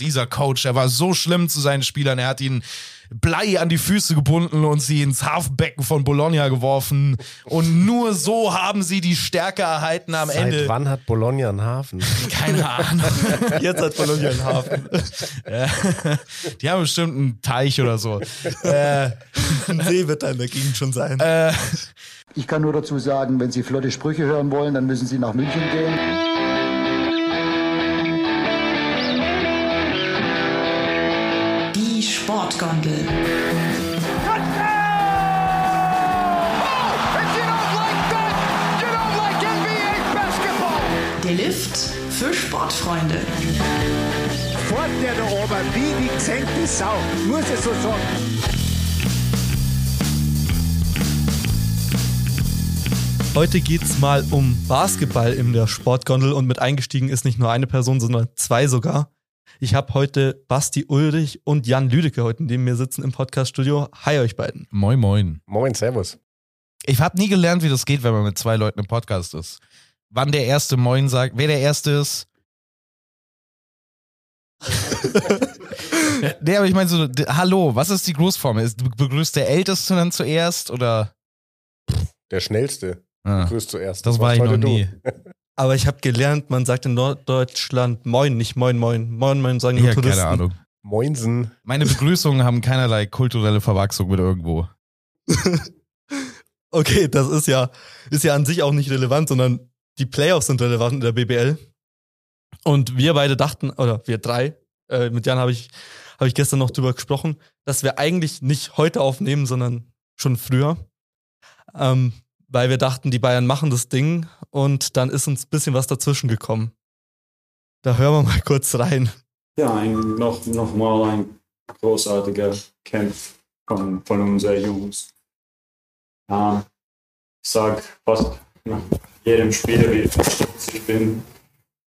Dieser Coach, er war so schlimm zu seinen Spielern. Er hat ihnen Blei an die Füße gebunden und sie ins Hafenbecken von Bologna geworfen. Und nur so haben sie die Stärke erhalten am Seit Ende. wann hat Bologna einen Hafen? Keine Ahnung. Jetzt hat Bologna einen Hafen. Die haben bestimmt einen Teich oder so. Äh, Ein See wird da in der Gegend schon sein. äh, Ich kann nur dazu sagen, wenn Sie flotte Sprüche hören wollen, dann müssen Sie nach München gehen. Sportgondel. Der Lift für Sportfreunde. Fort der da oben, wie die gesenkte Sau, muss ich so sagen. Heute geht's mal um Basketball in der Sportgondel und mit eingestiegen ist nicht nur eine Person, sondern zwei sogar. Ich habe heute Basti Ulrich und Jan Lüdecke heute neben mir sitzen im Podcaststudio. Hi euch beiden. moin, moin. Moin, Servus. Ich habe nie gelernt, wie das geht, wenn man mit zwei Leuten im Podcast ist. Wann der erste Moin sagt, wer der erste ist. nee, aber ich meine so, hallo, was ist die Grußform? Ist, begrüßt der Älteste dann zuerst oder? Der Schnellste. Ah, Grüß zuerst. das war warst ich noch nie. Aber ich habe gelernt, man sagt in Norddeutschland Moin, nicht Moin, Moin. Moin, Moin sagen nur Ja, Touristen. keine Ahnung. Moinsen. Meine Begrüßungen haben keinerlei kulturelle Verwachsung mit irgendwo. Okay, das ist ja, ist ja an sich auch nicht relevant, sondern die Playoffs sind relevant in der BBL. Und wir beide dachten, oder wir drei, äh, mit Jan habe ich, hab ich gestern noch drüber gesprochen, dass wir eigentlich nicht heute aufnehmen, sondern schon früher. Ähm, weil wir dachten, die Bayern machen das Ding und dann ist uns ein bisschen was dazwischen gekommen. Da hören wir mal kurz rein. Ja, ein, noch, noch mal ein großartiger Kampf von, von unseren Jungs. Ja, ich sag fast jedem Spiel, wie stolz ich bin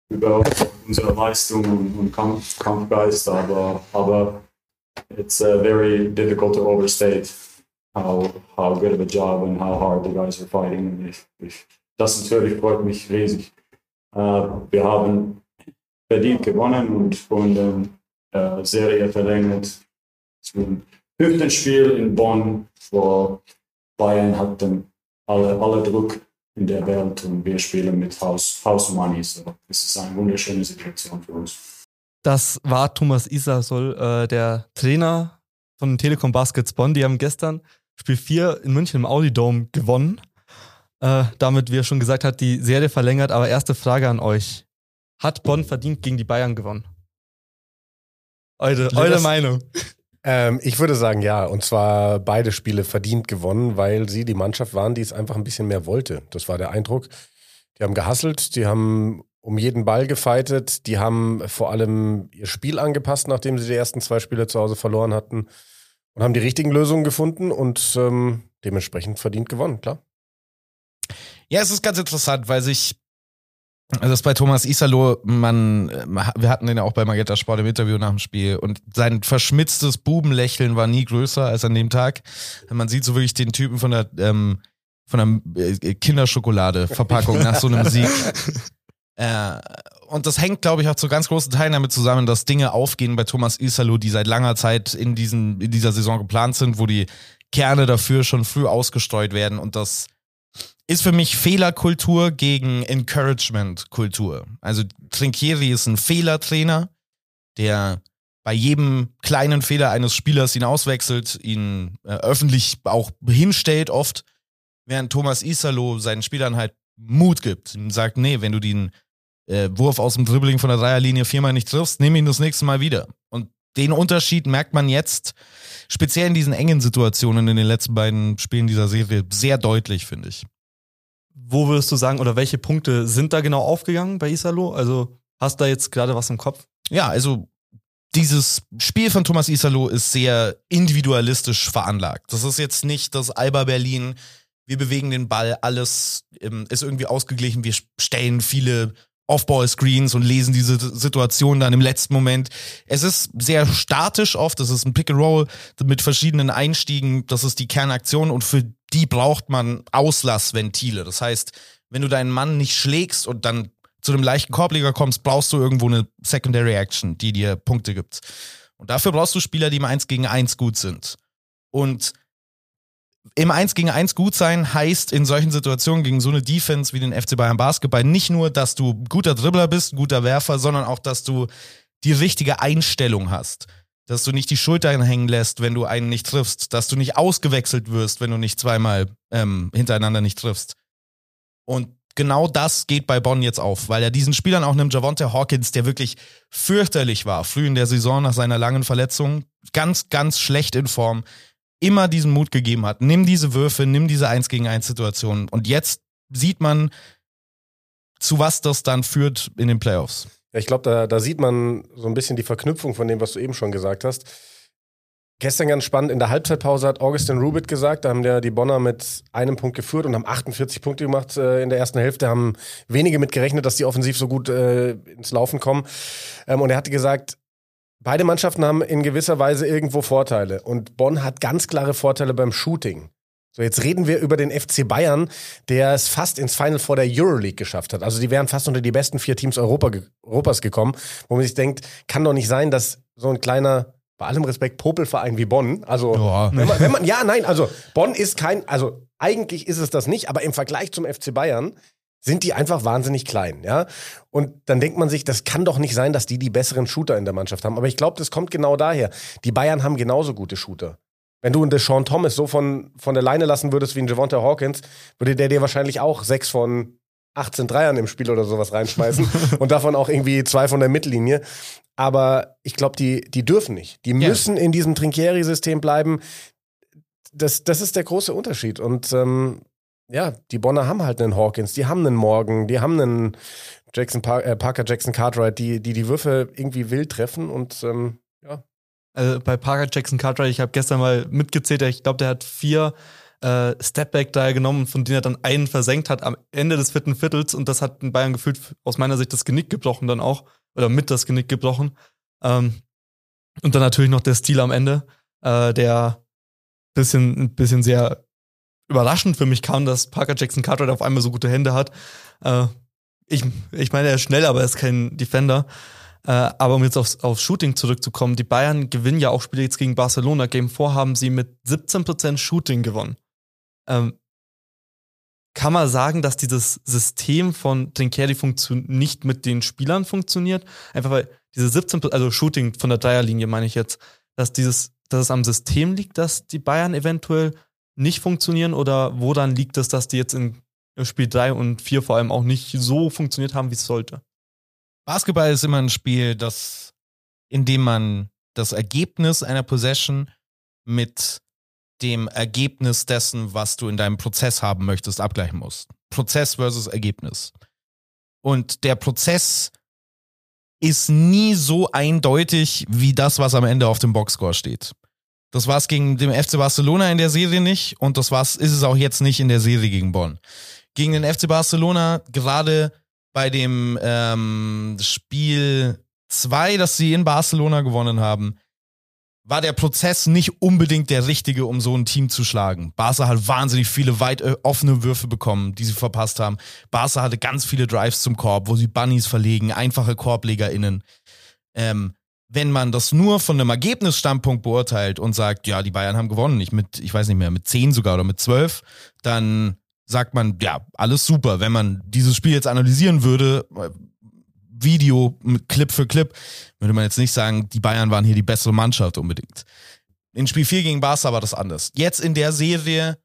über unsere Leistung und, und Kampf, Kampfgeist, aber, aber it's uh, very difficult to overstate how, how good of a job and how hard the guys are fighting. Ich, ich, das natürlich freut mich riesig. Äh, wir haben verdient gewonnen und, und äh, Serie verlängert zum fünften Spiel in Bonn, wo Bayern hatten alle, alle Druck in der Welt und wir spielen mit House, House Money. So, es ist eine wunderschöne Situation für uns. Das war Thomas Isasol, äh, der Trainer von Telekom Baskets Bonn. Die haben gestern Spiel 4 in München im Audi Dome gewonnen. Äh, damit, wie er schon gesagt hat, die Serie verlängert. Aber erste Frage an euch. Hat Bonn verdient gegen die Bayern gewonnen? Eure, eure Meinung. Ähm, ich würde sagen, ja. Und zwar beide Spiele verdient gewonnen, weil sie die Mannschaft waren, die es einfach ein bisschen mehr wollte. Das war der Eindruck. Die haben gehasselt, die haben um jeden Ball gefeitet, die haben vor allem ihr Spiel angepasst, nachdem sie die ersten zwei Spiele zu Hause verloren hatten. Und haben die richtigen Lösungen gefunden und ähm, dementsprechend verdient gewonnen, klar. Ja, es ist ganz interessant, weil sich, also das bei Thomas Isalo, man, äh, wir hatten den ja auch bei Magenta Sport im Interview nach dem Spiel und sein verschmitztes Bubenlächeln war nie größer als an dem Tag. Man sieht so wirklich den Typen von der, ähm, von der äh, Kinderschokolade-Verpackung nach so einem Sieg. Äh, und das hängt, glaube ich, auch zu ganz großen Teilen damit zusammen, dass Dinge aufgehen bei Thomas Isalo, die seit langer Zeit in, diesen, in dieser Saison geplant sind, wo die Kerne dafür schon früh ausgestreut werden und das ist für mich Fehlerkultur gegen Encouragement-Kultur. Also Trinkieri ist ein Fehlertrainer, der bei jedem kleinen Fehler eines Spielers ihn auswechselt, ihn äh, öffentlich auch hinstellt oft, während Thomas Isalo seinen Spielern halt Mut gibt und sagt, nee, wenn du den äh, Wurf aus dem Dribbling von der Dreierlinie viermal nicht triffst, nimm ihn das nächste Mal wieder. Und den Unterschied merkt man jetzt speziell in diesen engen Situationen in den letzten beiden Spielen dieser Serie sehr deutlich, finde ich. Wo würdest du sagen, oder welche Punkte sind da genau aufgegangen bei Isalo? Also hast du da jetzt gerade was im Kopf? Ja, also dieses Spiel von Thomas Isalo ist sehr individualistisch veranlagt. Das ist jetzt nicht das Alba Berlin, wir bewegen den Ball, alles ähm, ist irgendwie ausgeglichen, wir stellen viele Off-Ball-Screens und lesen diese Situation dann im letzten Moment. Es ist sehr statisch oft, es ist ein Pick-and-Roll mit verschiedenen Einstiegen, das ist die Kernaktion und für die braucht man Auslassventile. Das heißt, wenn du deinen Mann nicht schlägst und dann zu einem leichten Korbleger kommst, brauchst du irgendwo eine Secondary Action, die dir Punkte gibt. Und dafür brauchst du Spieler, die im 1 gegen 1 gut sind. Und im 1 gegen 1 gut sein heißt in solchen Situationen gegen so eine Defense wie den FC Bayern Basketball nicht nur, dass du guter Dribbler bist, guter Werfer, sondern auch, dass du die richtige Einstellung hast. Dass du nicht die Schultern hängen lässt, wenn du einen nicht triffst. Dass du nicht ausgewechselt wirst, wenn du nicht zweimal ähm, hintereinander nicht triffst. Und genau das geht bei Bonn jetzt auf, weil er diesen Spielern auch nimmt, Javonte Hawkins, der wirklich fürchterlich war, früh in der Saison nach seiner langen Verletzung, ganz, ganz schlecht in Form, immer diesen Mut gegeben hat. Nimm diese Würfe, nimm diese 1 gegen 1 Situation. Und jetzt sieht man, zu was das dann führt in den Playoffs. Ich glaube, da, da sieht man so ein bisschen die Verknüpfung von dem, was du eben schon gesagt hast. Gestern ganz spannend, in der Halbzeitpause hat Augustin Rubit gesagt, da haben ja die Bonner mit einem Punkt geführt und haben 48 Punkte gemacht äh, in der ersten Hälfte, haben wenige mit gerechnet, dass die offensiv so gut äh, ins Laufen kommen. Ähm, und er hatte gesagt, beide Mannschaften haben in gewisser Weise irgendwo Vorteile und Bonn hat ganz klare Vorteile beim Shooting. So, jetzt reden wir über den FC Bayern, der es fast ins Final vor der Euroleague geschafft hat. Also die wären fast unter die besten vier Teams Europa, Europas gekommen, wo man sich denkt, kann doch nicht sein, dass so ein kleiner bei allem Respekt Popelverein wie Bonn. Also Ja. wenn, man, wenn man ja nein, also Bonn ist kein, also eigentlich ist es das nicht, aber im Vergleich zum FC Bayern sind die einfach wahnsinnig klein, ja. Und dann denkt man sich, das kann doch nicht sein, dass die die besseren Shooter in der Mannschaft haben. Aber ich glaube, das kommt genau daher. Die Bayern haben genauso gute Shooter. Wenn du einen Deshaun Thomas so von, von der Leine lassen würdest wie ein Javonte Hawkins, würde der dir wahrscheinlich auch sechs von 18 Dreiern im Spiel oder sowas reinschmeißen und davon auch irgendwie zwei von der Mittellinie. Aber ich glaube, die, die dürfen nicht. Die Ja. müssen in diesem Trinkieri-System bleiben. Das, das ist der große Unterschied. Und ähm, ja, die Bonner haben halt einen Hawkins, die haben einen Morgan, die haben einen Jackson Par äh, Parker Jackson Cartwright, die, die die Würfe irgendwie wild treffen und ähm, ja. Also bei Parker Jackson Cartwright, ich habe gestern mal mitgezählt, ich glaube, der hat vier äh, Stepback da genommen, von denen er dann einen versenkt hat am Ende des vierten Viertels und das hat in Bayern gefühlt aus meiner Sicht das Genick gebrochen dann auch oder mit das Genick gebrochen. Ähm, und dann natürlich noch der Stil am Ende, äh, der bisschen, ein bisschen sehr überraschend für mich kam, dass Parker Jackson Cartwright auf einmal so gute Hände hat. Äh, ich, ich meine, er ist schnell, aber er ist kein Defender. Äh, aber um jetzt aufs, aufs Shooting zurückzukommen, die Bayern gewinnen ja auch Spiele jetzt gegen Barcelona. Game 4 haben sie mit 17% Shooting gewonnen. Ähm, kann man sagen, dass dieses System von funktio- nicht mit den Spielern funktioniert? Einfach weil diese 17%, also Shooting von der Dreierlinie meine ich jetzt, dass dieses, dass es am System liegt, dass die Bayern eventuell nicht funktionieren oder woran liegt es, dass die jetzt in Spiel 3 und 4 vor allem auch nicht so funktioniert haben, wie es sollte? Basketball ist immer ein Spiel, das, in dem man das Ergebnis einer Possession mit dem Ergebnis dessen, was du in deinem Prozess haben möchtest, abgleichen musst. Prozess versus Ergebnis. Und der Prozess ist nie so eindeutig wie das, was am Ende auf dem Boxscore steht. Das war es gegen den FC Barcelona in der Serie nicht und das war's, ist es auch jetzt nicht in der Serie gegen Bonn. Gegen den FC Barcelona, gerade bei dem ähm, Spiel 2, das sie in Barcelona gewonnen haben, war der Prozess nicht unbedingt der richtige, um so ein Team zu schlagen. Barca hat wahnsinnig viele weit äh, offene Würfe bekommen, die sie verpasst haben. Barca hatte ganz viele Drives zum Korb, wo sie Bunnies verlegen, einfache KorblegerInnen. Ähm, wenn man das nur von einem Ergebnisstandpunkt beurteilt und sagt, ja, die Bayern haben gewonnen, nicht mit, ich weiß nicht mehr, mit 10 sogar oder mit 12, dann sagt man, ja, alles super. Wenn man dieses Spiel jetzt analysieren würde, äh, Video Clip für Clip, würde man jetzt nicht sagen, die Bayern waren hier die bessere Mannschaft unbedingt. In Spiel 4 gegen Barca war das anders. Jetzt in der Serie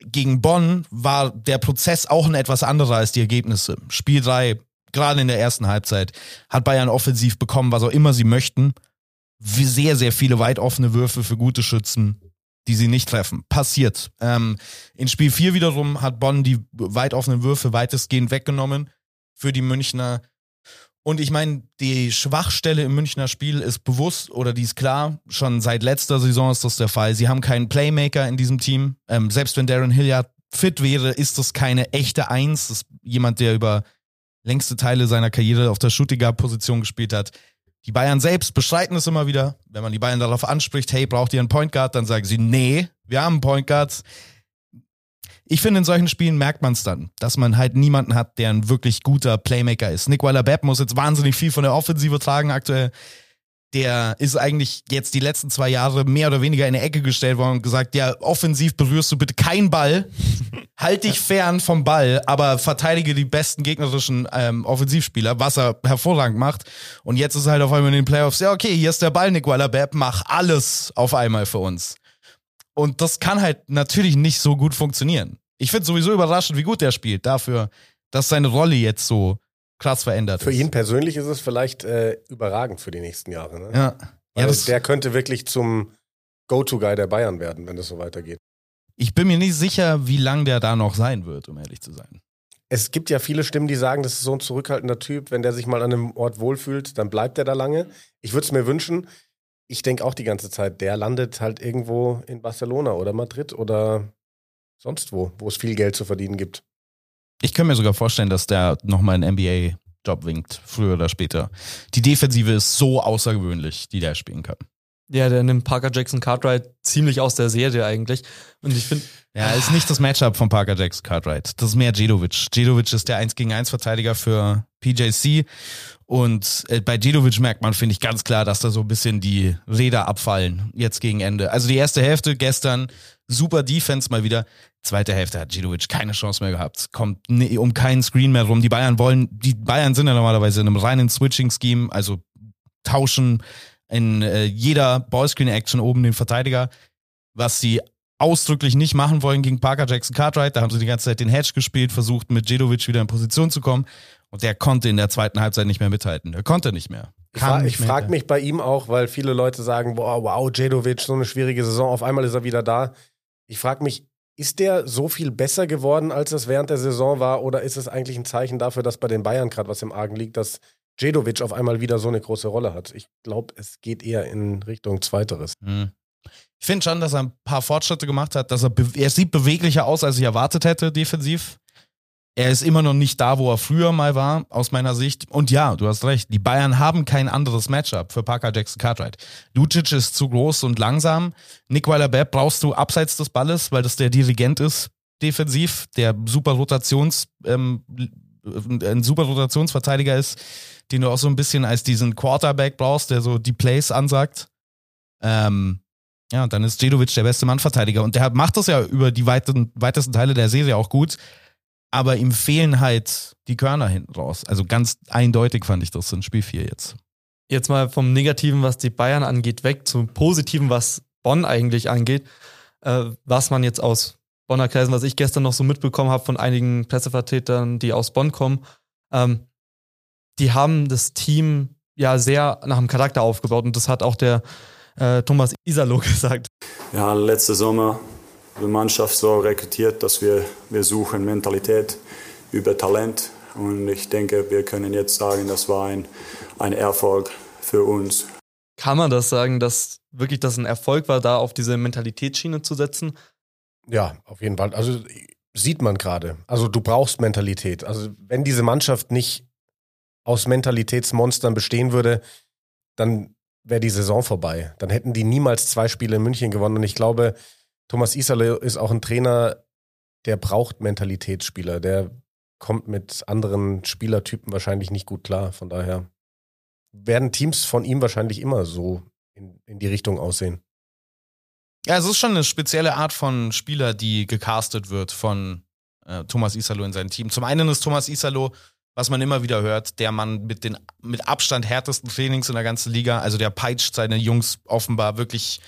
gegen Bonn war der Prozess auch ein etwas anderer als die Ergebnisse. Spiel 3, gerade in der ersten Halbzeit, hat Bayern offensiv bekommen, was auch immer sie möchten. Sehr, sehr viele weit offene Würfe für gute Schützen, die sie nicht treffen. Passiert. Ähm, in Spiel 4 wiederum hat Bonn die weit offenen Würfe weitestgehend weggenommen für die Münchner. Und ich meine, die Schwachstelle im Münchner Spiel ist bewusst oder die ist klar. Schon seit letzter Saison ist das der Fall. Sie haben keinen Playmaker in diesem Team. Ähm, selbst wenn Darren Hilliard fit wäre, ist das keine echte Eins. Das ist jemand, der über längste Teile seiner Karriere auf der Shooting Guard Position gespielt hat. Die Bayern selbst bestreiten es immer wieder. Wenn man die Bayern darauf anspricht, hey, braucht ihr einen Point Guard? Dann sagen sie, nee, wir haben einen Point Guard. ich finde, in solchen Spielen merkt man es dann, dass man halt niemanden hat, der ein wirklich guter Playmaker ist. Nick Weiler-Bepp muss jetzt wahnsinnig viel von der Offensive tragen aktuell. Der ist eigentlich jetzt die letzten zwei Jahre mehr oder weniger in die Ecke gestellt worden und gesagt, ja, offensiv berührst du bitte keinen Ball, halt dich fern vom Ball, aber verteidige die besten gegnerischen ähm, Offensivspieler, was er hervorragend macht. Und jetzt ist halt auf einmal in den Playoffs, ja, okay, hier ist der Ball, Nick Weiler-Bepp, mach alles auf einmal für uns. Und das kann halt natürlich nicht so gut funktionieren. Ich finde sowieso überraschend, wie gut der spielt, dafür, dass seine Rolle jetzt so krass verändert Für ist. ihn persönlich ist es vielleicht äh, überragend für die nächsten Jahre. Ne? Ja. Weil Ja, das, der könnte wirklich zum Go-To-Guy der Bayern werden, wenn das so weitergeht. ich bin mir nicht sicher, wie lang der da noch sein wird, um ehrlich zu sein. Es gibt ja viele Stimmen, die sagen, das ist so ein zurückhaltender Typ. Wenn der sich mal an einem Ort wohlfühlt, dann bleibt er da lange. Ich würde es mir wünschen. Ich denke auch die ganze Zeit, der landet halt irgendwo in Barcelona oder Madrid oder sonst wo, wo es viel Geld zu verdienen gibt. Ich kann mir sogar vorstellen, dass der nochmal einen NBA-Job winkt, früher oder später. Die Defensive ist so außergewöhnlich, die der spielen kann. Ja, der nimmt Parker Jackson Cartwright ziemlich aus der Serie eigentlich. Und ich finde, Ja, ist nicht das Matchup von Parker Jackson Cartwright. Das ist mehr Jedovic. Jedovic ist der 1 gegen 1 Verteidiger für PJC. Und äh, bei Jedovic merkt man, finde ich, ganz klar, dass da so ein bisschen die Räder abfallen jetzt gegen Ende. Also die erste Hälfte gestern, super Defense mal wieder. Zweite Hälfte hat Jedovic keine Chance mehr gehabt. Kommt ni- um keinen Screen mehr rum. Die Bayern wollen, die Bayern sind ja normalerweise in einem reinen Switching-Scheme, also tauschen in äh, jeder Ballscreen-Action oben den Verteidiger, was sie ausdrücklich nicht machen wollen gegen Parker Jackson Cartwright. Da haben sie die ganze Zeit den Hedge gespielt, versucht mit Jedovic wieder in Position zu kommen. Und der konnte in der zweiten Halbzeit nicht mehr mithalten. Er konnte nicht mehr. Ich, nicht ich mehr frage mich bei ihm auch, weil viele Leute sagen, boah, wow, Jedovic, so eine schwierige Saison, auf einmal ist er wieder da. Ich frage mich, ist der so viel besser geworden, als es während der Saison war, oder ist es eigentlich ein Zeichen dafür, dass bei den Bayern gerade was im Argen liegt, dass Jedovic auf einmal wieder so eine große Rolle hat? Ich glaube, es geht eher in Richtung Zweiteres. Hm. Ich finde schon, dass er ein paar Fortschritte gemacht hat, dass er, er sieht beweglicher aus, als ich erwartet hätte, defensiv. Er ist immer noch nicht da, wo er früher mal war, aus meiner Sicht. Und ja, du hast recht, die Bayern haben kein anderes Matchup für Parker Jackson Cartwright. Lucic ist zu groß und langsam. Nick Weiler-Bepp brauchst du abseits des Balles, weil das der Dirigent ist, defensiv, der super Rotations, ähm, ein super Rotationsverteidiger ist, den du auch so ein bisschen als diesen Quarterback brauchst, der so die Plays ansagt. Ähm, ja, dann ist Jedovic der beste Mannverteidiger. Und der macht das ja über die weiten, weitesten Teile der Serie auch gut. Aber ihm fehlen halt die Körner hinten raus. Also ganz eindeutig fand ich das in Spiel 4 jetzt. jetzt mal vom Negativen, was die Bayern angeht, weg zum Positiven, was Bonn eigentlich angeht. Äh, was man jetzt aus Bonner Kreisen, was ich gestern noch so mitbekommen habe von einigen Pressevertretern, die aus Bonn kommen, ähm, die haben das Team ja sehr nach dem Charakter aufgebaut und das hat auch der äh, Thomas Isalo gesagt. Ja, letzte Sommer die Mannschaft so rekrutiert, dass wir, wir suchen Mentalität über Talent. Und ich denke, wir können jetzt sagen, das war ein, ein Erfolg für uns. Kann man das sagen, dass wirklich das ein Erfolg war, da auf diese Mentalitätsschiene zu setzen? Ja, auf jeden Fall. Also sieht man gerade. Also du brauchst Mentalität. Also wenn diese Mannschaft nicht aus Mentalitätsmonstern bestehen würde, dann wäre die Saison vorbei. Dann hätten die niemals zwei Spiele in München gewonnen. Und ich glaube, Thomas Isale ist auch ein Trainer, der braucht Mentalitätsspieler. Der kommt mit anderen Spielertypen wahrscheinlich nicht gut klar. Von daher werden Teams von ihm wahrscheinlich immer so in, in die Richtung aussehen. Ja, es ist schon eine spezielle Art von Spieler, die gecastet wird von äh, Thomas Isalo in sein Team. Zum einen ist Thomas Isalo, was man immer wieder hört, der Mann mit den mit Abstand härtesten Trainings in der ganzen Liga. Also der peitscht seine Jungs offenbar wirklich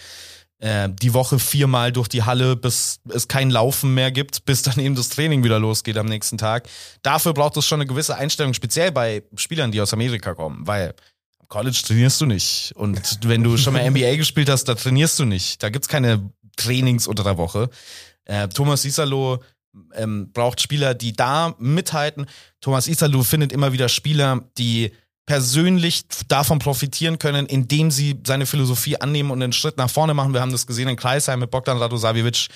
äh, die Woche viermal durch die Halle, bis es kein Laufen mehr gibt, bis dann eben das Training wieder losgeht am nächsten Tag. Dafür braucht es schon eine gewisse Einstellung, speziell bei Spielern, die aus Amerika kommen, weil am College trainierst du nicht. Und wenn du schon mal NBA gespielt hast, da trainierst du nicht. Da gibt's keine Trainings unter der Woche. Äh, Thomas Isalo ähm, braucht Spieler, die da mithalten. Thomas Isalo findet immer wieder Spieler, die persönlich davon profitieren können, indem sie seine Philosophie annehmen und einen Schritt nach vorne machen. Wir haben das gesehen in Kreisheim mit Bogdan Radosavjevic,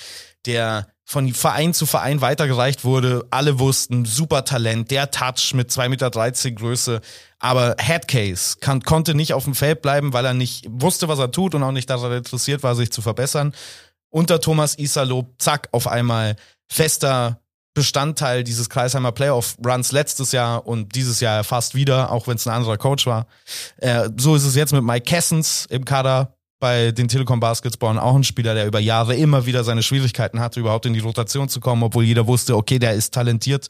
der von Verein zu Verein weitergereicht wurde. Alle wussten, super Talent, der Touch mit 2,13 Meter Größe. Aber Headcase kann, konnte nicht auf dem Feld bleiben, weil er nicht wusste, was er tut und auch nicht daran interessiert war, sich zu verbessern. Unter Thomas Isalo, zack, auf einmal fester Bestandteil dieses Kreisheimer Playoff-Runs letztes Jahr und dieses Jahr fast wieder, auch wenn es ein anderer Coach war. Äh, so ist es jetzt mit Mike Kessens im Kader bei den Telekom Basketball auch ein Spieler, der über Jahre immer wieder seine Schwierigkeiten hatte, überhaupt in die Rotation zu kommen, obwohl jeder wusste, okay, der ist talentiert.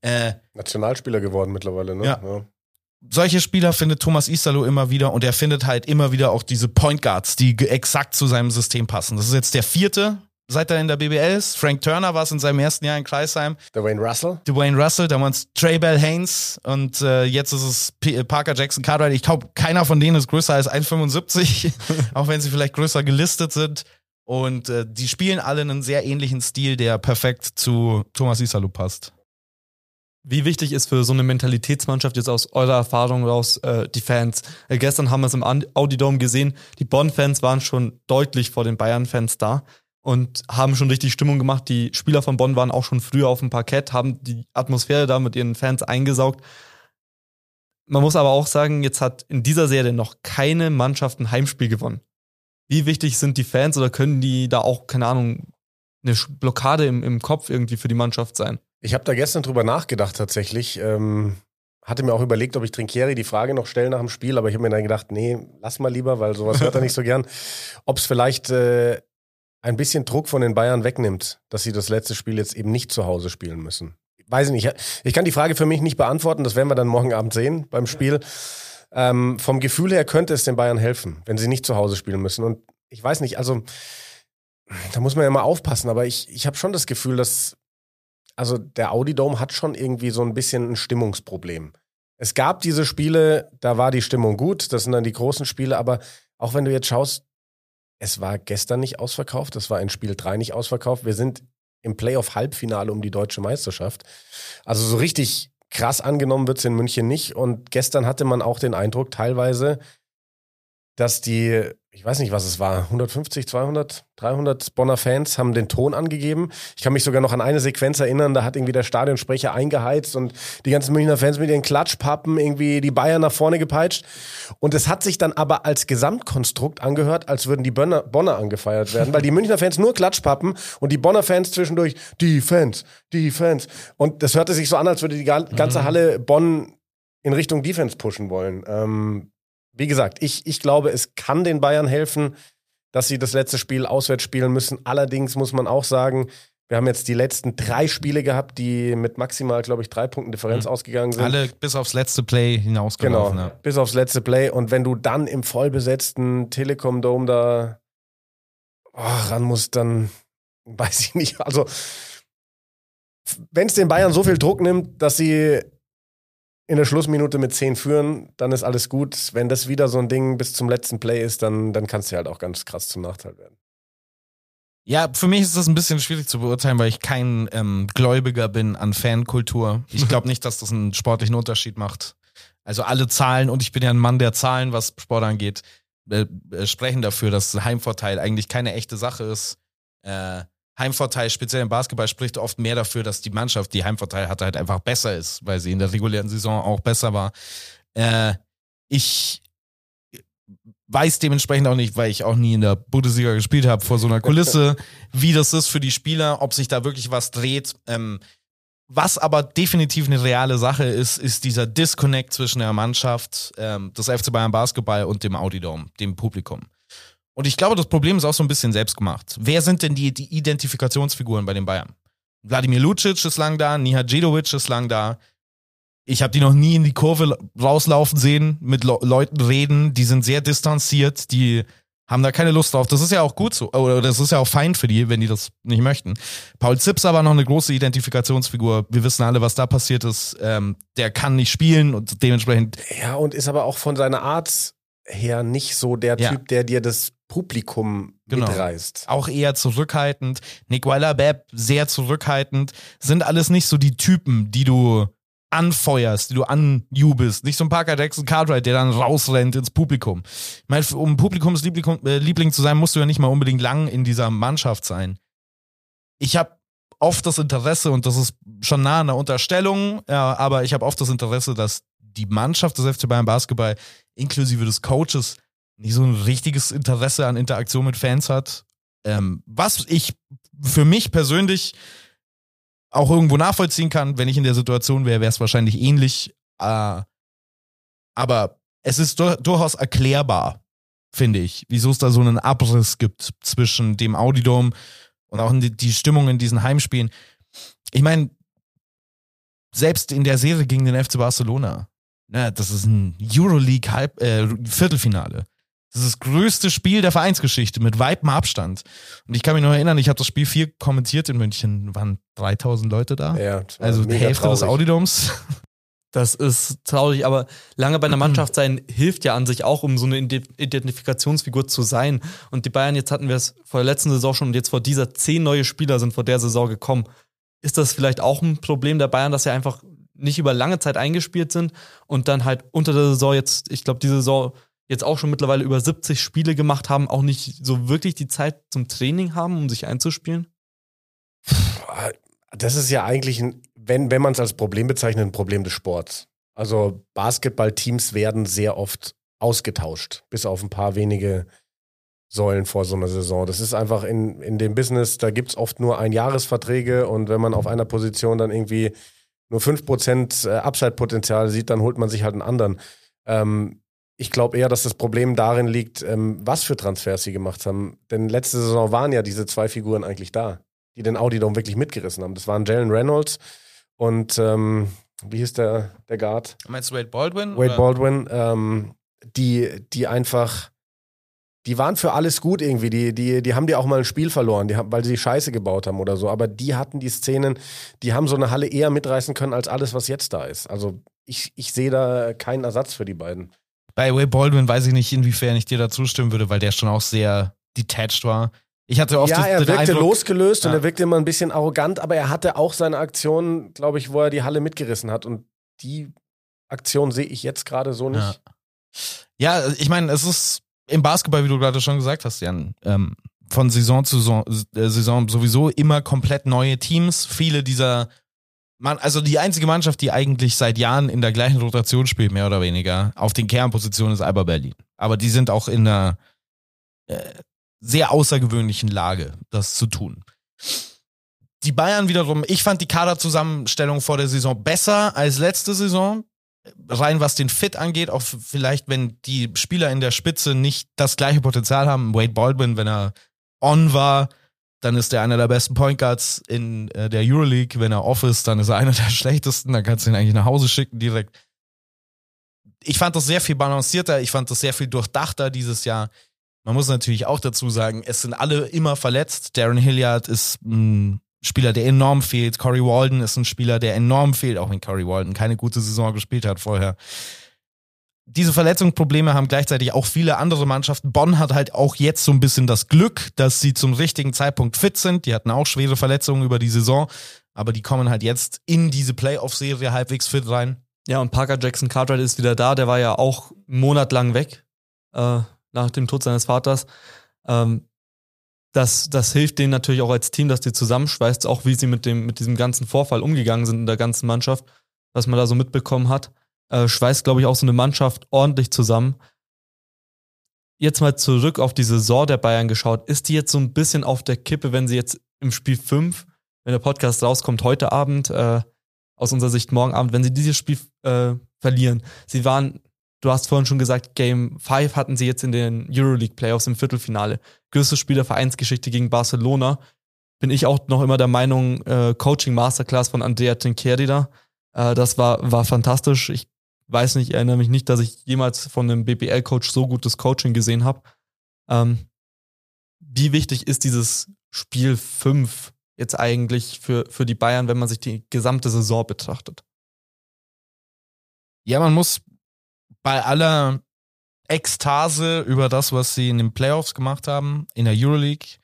Äh, Nationalspieler geworden mittlerweile, ne? Ja. solche Spieler findet Thomas Isalo immer wieder und er findet halt immer wieder auch diese Point Guards, die exakt zu seinem System passen. Das ist jetzt der vierte, seit er in der BBL ist. Frank Turner war es in seinem ersten Jahr in Kreisheim. Der Wayne Russell. Dwayne Russell, es Trey Bell Haynes und äh, jetzt ist es P äh, Parker Jackson Cartwright. Ich glaube, keiner von denen ist größer als 1,75, auch wenn sie vielleicht größer gelistet sind. Und äh, die spielen alle einen sehr ähnlichen Stil, der perfekt zu Thomas Isalo passt. Wie wichtig ist für so eine Mentalitätsmannschaft jetzt aus eurer Erfahrung raus äh, die Fans? Äh, gestern haben wir es im Audi Dome gesehen. Die Bonn-Fans waren schon deutlich vor den Bayern-Fans da und haben schon richtig Stimmung gemacht. Die Spieler von Bonn waren auch schon früher auf dem Parkett, haben die Atmosphäre da mit ihren Fans eingesaugt. Man muss aber auch sagen, jetzt hat in dieser Serie noch keine Mannschaft ein Heimspiel gewonnen. Wie wichtig sind die Fans oder können die da auch, keine Ahnung, eine Blockade im, im Kopf irgendwie für die Mannschaft sein? Ich habe da gestern drüber nachgedacht tatsächlich. Ähm, hatte mir auch überlegt, ob ich Trinkieri die Frage noch stelle nach dem Spiel, aber ich habe mir dann gedacht, nee, lass mal lieber, weil sowas hört er nicht so gern. Ob es vielleicht äh, ein bisschen Druck von den Bayern wegnimmt, dass sie das letzte Spiel jetzt eben nicht zu Hause spielen müssen. Weiß ich nicht. Ich kann die Frage für mich nicht beantworten, das werden wir dann morgen Abend sehen beim Spiel. Ähm, vom Gefühl her könnte es den Bayern helfen, wenn sie nicht zu Hause spielen müssen. Und ich weiß nicht, also da muss man ja mal aufpassen, aber ich, ich habe schon das Gefühl, dass also der Audi Dome hat schon irgendwie so ein bisschen ein Stimmungsproblem. Es gab diese Spiele, da war die Stimmung gut, das sind dann die großen Spiele, aber auch wenn du jetzt schaust, es war gestern nicht ausverkauft, es war in Spiel 3 nicht ausverkauft. Wir sind im Playoff-Halbfinale um die deutsche Meisterschaft. Also so richtig krass angenommen wird es in München nicht. Und gestern hatte man auch den Eindruck teilweise, dass die, ich weiß nicht, was es war, 150, 200, 300 Bonner Fans haben den Ton angegeben. Ich kann mich sogar noch an eine Sequenz erinnern, da hat irgendwie der Stadionsprecher eingeheizt und die ganzen Münchner Fans mit ihren Klatschpappen irgendwie die Bayern nach vorne gepeitscht. Und es hat sich dann aber als Gesamtkonstrukt angehört, als würden die Bonner, Bonner angefeiert werden, weil die Münchner Fans nur Klatschpappen und die Bonner Fans zwischendurch, die Fans, die Fans. Und das hörte sich so an, als würde die ga- ganze Halle Bonn in Richtung Defense pushen wollen. Ähm, wie gesagt, ich, ich glaube, es kann den Bayern helfen, dass sie das letzte Spiel auswärts spielen müssen. Allerdings muss man auch sagen, wir haben jetzt die letzten drei Spiele gehabt, die mit maximal, glaube ich, drei Punkten Differenz ausgegangen sind. Alle bis aufs letzte Play genau, hinausgelaufen. Ja. bis aufs letzte Play. Und wenn du dann im vollbesetzten Telekom Dome da oh, ran musst, dann weiß ich nicht. Also, wenn es den Bayern so viel Druck nimmt, dass sie in der Schlussminute mit 10 führen, dann ist alles gut. Wenn das wieder so ein Ding bis zum letzten Play ist, dann, dann kann es dir halt auch ganz krass zum Nachteil werden. Ja, für mich ist das ein bisschen schwierig zu beurteilen, weil ich kein ähm, Gläubiger bin an Fankultur. Ich glaube nicht, dass das einen sportlichen Unterschied macht. Also alle Zahlen, und ich bin ja ein Mann der Zahlen, was Sport angeht, äh, äh, sprechen dafür, dass Heimvorteil eigentlich keine echte Sache ist. Äh, Heimvorteil, speziell im Basketball, spricht oft mehr dafür, dass die Mannschaft, die Heimvorteil hatte, halt einfach besser ist, weil sie in der regulären Saison auch besser war. Äh, ich weiß dementsprechend auch nicht, weil ich auch nie in der Bundesliga gespielt habe, vor so einer Kulisse, wie das ist für die Spieler, ob sich da wirklich was dreht. Ähm, was aber definitiv eine reale Sache ist, ist dieser Disconnect zwischen der Mannschaft ähm, des FC Bayern Basketball und dem Audi Dome, dem Publikum. Und ich glaube, das Problem ist auch so ein bisschen selbst gemacht. Wer sind denn die, die Identifikationsfiguren bei den Bayern? Wladimir Lucic ist lang da, Nihajidovic ist lang da. Ich habe die noch nie in die Kurve rauslaufen sehen, mit Le Leuten reden, die sind sehr distanziert, die haben da keine Lust drauf. Das ist ja auch gut so, oder das ist ja auch fein für die, wenn die das nicht möchten. Paul Zipser war noch eine große Identifikationsfigur. Wir wissen alle, was da passiert ist. Ähm, der kann nicht spielen und dementsprechend Ja, und ist aber auch von seiner Art her nicht so der Ja. Typ, der dir das Publikum Genau. mitreißt. auch eher zurückhaltend. Nicola Bepp sehr zurückhaltend. Sind alles nicht so die Typen, die du anfeuerst, die du anjubelst. Nicht so ein Parker Jackson Cartwright, der dann rausrennt ins Publikum. Ich meine, um Publikumsliebling äh, zu sein, musst du ja nicht mal unbedingt lang in dieser Mannschaft sein. Ich habe oft das Interesse, und das ist schon nah an der Unterstellung, ja, aber ich habe oft das Interesse, dass die Mannschaft des FC Bayern Basketball inklusive des Coaches nicht so ein richtiges Interesse an Interaktion mit Fans hat. Ähm, was ich für mich persönlich auch irgendwo nachvollziehen kann. Wenn ich in der Situation wäre, wäre es wahrscheinlich ähnlich. Äh, aber es ist dur durchaus erklärbar, finde ich, wieso es da so einen Abriss gibt zwischen dem Audidome und auch die, die Stimmung in diesen Heimspielen. Ich meine, selbst in der Serie gegen den FC Barcelona, ne, das ist ein Euroleague Halb, äh, Viertelfinale. Das ist das größte Spiel der Vereinsgeschichte mit weitem Abstand. Und ich kann mich noch erinnern, ich habe das Spiel viel kommentiert in München, waren 3000 Leute da. Ja, also die Hälfte des traurig. Audidoms. Das ist traurig, aber lange bei einer Mannschaft sein hilft ja an sich auch, um so eine Ide- Identifikationsfigur zu sein. Und die Bayern, jetzt hatten wir es vor der letzten Saison schon und jetzt vor dieser zehn neue Spieler sind vor der Saison gekommen. Ist das vielleicht auch ein Problem der Bayern, dass sie einfach nicht über lange Zeit eingespielt sind und dann halt unter der Saison jetzt, ich glaube, diese Saison jetzt auch schon mittlerweile über 70 Spiele gemacht haben, auch nicht so wirklich die Zeit zum Training haben, um sich einzuspielen? Das ist ja eigentlich, ein, wenn, wenn man es als Problem bezeichnet, ein Problem des Sports. Also Basketballteams werden sehr oft ausgetauscht, bis auf ein paar wenige Säulen vor so einer Saison. Das ist einfach in, in dem Business, da gibt es oft nur Einjahresverträge und wenn man auf einer Position dann irgendwie nur 5% äh, Upside-Potenzial sieht, dann holt man sich halt einen anderen. Ähm, ich glaube eher, dass das Problem darin liegt, ähm, was für Transfers sie gemacht haben. Denn letzte Saison waren ja diese zwei Figuren eigentlich da, die den Audi Dome wirklich mitgerissen haben. Das waren Jalen Reynolds und ähm, wie hieß der, der Guard? Meinst du Wade Baldwin? Wade oder? Baldwin, ähm, die, die einfach, die waren für alles gut irgendwie. Die, die, die haben dir auch mal ein Spiel verloren, die, haben- weil sie Scheiße gebaut haben oder so. Aber die hatten die Szenen, die haben so eine Halle eher mitreißen können als alles, was jetzt da ist. Also ich, ich sehe da keinen Ersatz für die beiden. Bei Wade Baldwin weiß ich nicht, inwiefern ich dir da zustimmen würde, weil der schon auch sehr detached war. Ich hatte oft ja, das- er wirkte Eindruck, losgelöst und Ja. er wirkte immer ein bisschen arrogant, aber er hatte auch seine Aktion, glaube ich, wo er die Halle mitgerissen hat. Und die Aktion sehe ich jetzt gerade so nicht. Ja. Ja, ich meine, es ist im Basketball, wie du gerade schon gesagt hast, Jan, ähm, von Saison zu Saison, äh, Saison sowieso immer komplett neue Teams. Viele dieser, man, also die einzige Mannschaft, die eigentlich seit Jahren in der gleichen Rotation spielt, mehr oder weniger, auf den Kernpositionen ist Alba Berlin. Aber die sind auch in einer äh, sehr außergewöhnlichen Lage, das zu tun. Die Bayern wiederum, ich fand die Kaderzusammenstellung vor der Saison besser als letzte Saison rein was den Fit angeht, auch vielleicht, wenn die Spieler in der Spitze nicht das gleiche Potenzial haben. Wade Baldwin, wenn er on war, dann ist er einer der besten Point Guards in äh, der Euroleague. Wenn er off ist, dann ist er einer der schlechtesten. Dann kannst du ihn eigentlich nach Hause schicken direkt. Ich fand das sehr viel balancierter. Ich fand das sehr viel durchdachter dieses Jahr. Man muss natürlich auch dazu sagen, es sind alle immer verletzt. Darren Hilliard ist ein Spieler, der enorm fehlt. Corey Walden ist ein Spieler, der enorm fehlt, auch wenn Corey Walden keine gute Saison gespielt hat vorher. Diese Verletzungsprobleme haben gleichzeitig auch viele andere Mannschaften. Bonn hat halt auch jetzt so ein bisschen das Glück, dass sie zum richtigen Zeitpunkt fit sind. Die hatten auch schwere Verletzungen über die Saison, aber die kommen halt jetzt in diese Playoff-Serie halbwegs fit rein. Ja, und Parker Jackson Cartwright ist wieder da. Der war ja auch monatelang weg äh, nach dem Tod seines Vaters. Ähm, das, das hilft denen natürlich auch als Team, dass die zusammenschweißt, auch wie sie mit, dem, mit diesem ganzen Vorfall umgegangen sind in der ganzen Mannschaft, was man da so mitbekommen hat. Äh, schweißt, glaube ich, auch so eine Mannschaft ordentlich zusammen. Jetzt mal zurück auf die Saison der Bayern geschaut. Ist die jetzt so ein bisschen auf der Kippe, wenn sie jetzt im Spiel 5, wenn der Podcast rauskommt, heute Abend, äh, aus unserer Sicht morgen Abend, wenn sie dieses Spiel äh, verlieren. Sie waren, du hast vorhin schon gesagt, Game 5 hatten sie jetzt in den Euroleague Playoffs im Viertelfinale. Größtes Spiel der Vereinsgeschichte gegen Barcelona. Bin ich auch noch immer der Meinung, äh, Coaching Masterclass von Andrea Trincherida. Äh, das war, war fantastisch. Ich weiß nicht, ich erinnere mich nicht, dass ich jemals von einem BBL-Coach so gutes Coaching gesehen habe. Ähm, wie wichtig ist dieses Spiel 5 jetzt eigentlich für, für die Bayern, wenn man sich die gesamte Saison betrachtet? Ja, man muss bei aller Ekstase über das, was sie in den Playoffs gemacht haben, in der Euroleague,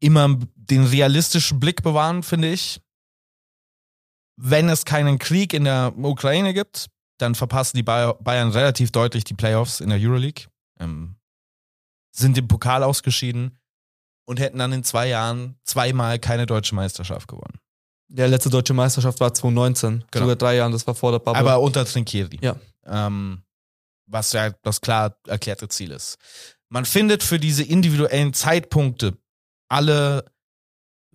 immer den realistischen Blick bewahren, finde ich. Wenn es keinen Krieg in der Ukraine gibt, dann verpassen die Bayer- Bayern relativ deutlich die Playoffs in der Euroleague, ähm, sind im Pokal ausgeschieden und hätten dann in zwei Jahren zweimal keine deutsche Meisterschaft gewonnen. Der letzte deutsche Meisterschaft war 2019, Genau. sogar drei Jahren, das war vor der Bubble. Aber unter Trinkieri. Ja. Ähm, was ja das klar erklärte Ziel ist. Man findet für diese individuellen Zeitpunkte alle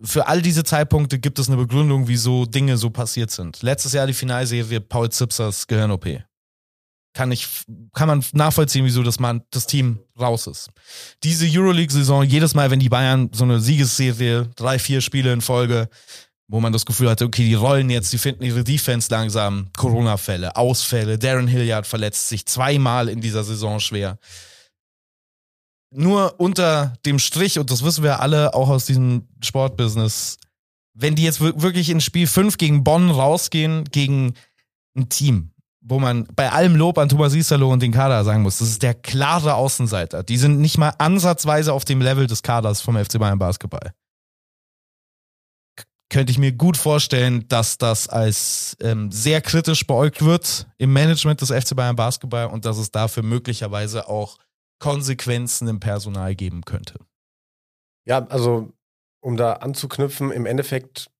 für all diese Zeitpunkte gibt es eine Begründung, wieso Dinge so passiert sind. Letztes Jahr die Finalserie Paul Zipsers Gehirn-OP. Kann ich, kann man nachvollziehen, wieso das, man, das Team raus ist. Diese Euroleague-Saison, jedes Mal, wenn die Bayern so eine Siegesserie, drei, vier Spiele in Folge, wo man das Gefühl hatte, okay, die rollen jetzt, die finden ihre Defense langsam, Corona-Fälle, Ausfälle, Darren Hilliard verletzt sich zweimal in dieser Saison schwer. Nur unter dem Strich, und das wissen wir alle auch aus diesem Sportbusiness, wenn die jetzt wir- wirklich in Spiel 5 gegen Bonn rausgehen, gegen ein Team, wo man bei allem Lob an Thomas Isalo und den Kader sagen muss, das ist der klare Außenseiter. Die sind nicht mal ansatzweise auf dem Level des Kaders vom FC Bayern Basketball. Könnte ich mir gut vorstellen, dass das als ähm, sehr kritisch beäugt wird im Management des FC Bayern Basketball und dass es dafür möglicherweise auch Konsequenzen im Personal geben könnte. Ja, also um da anzuknüpfen, im Endeffekt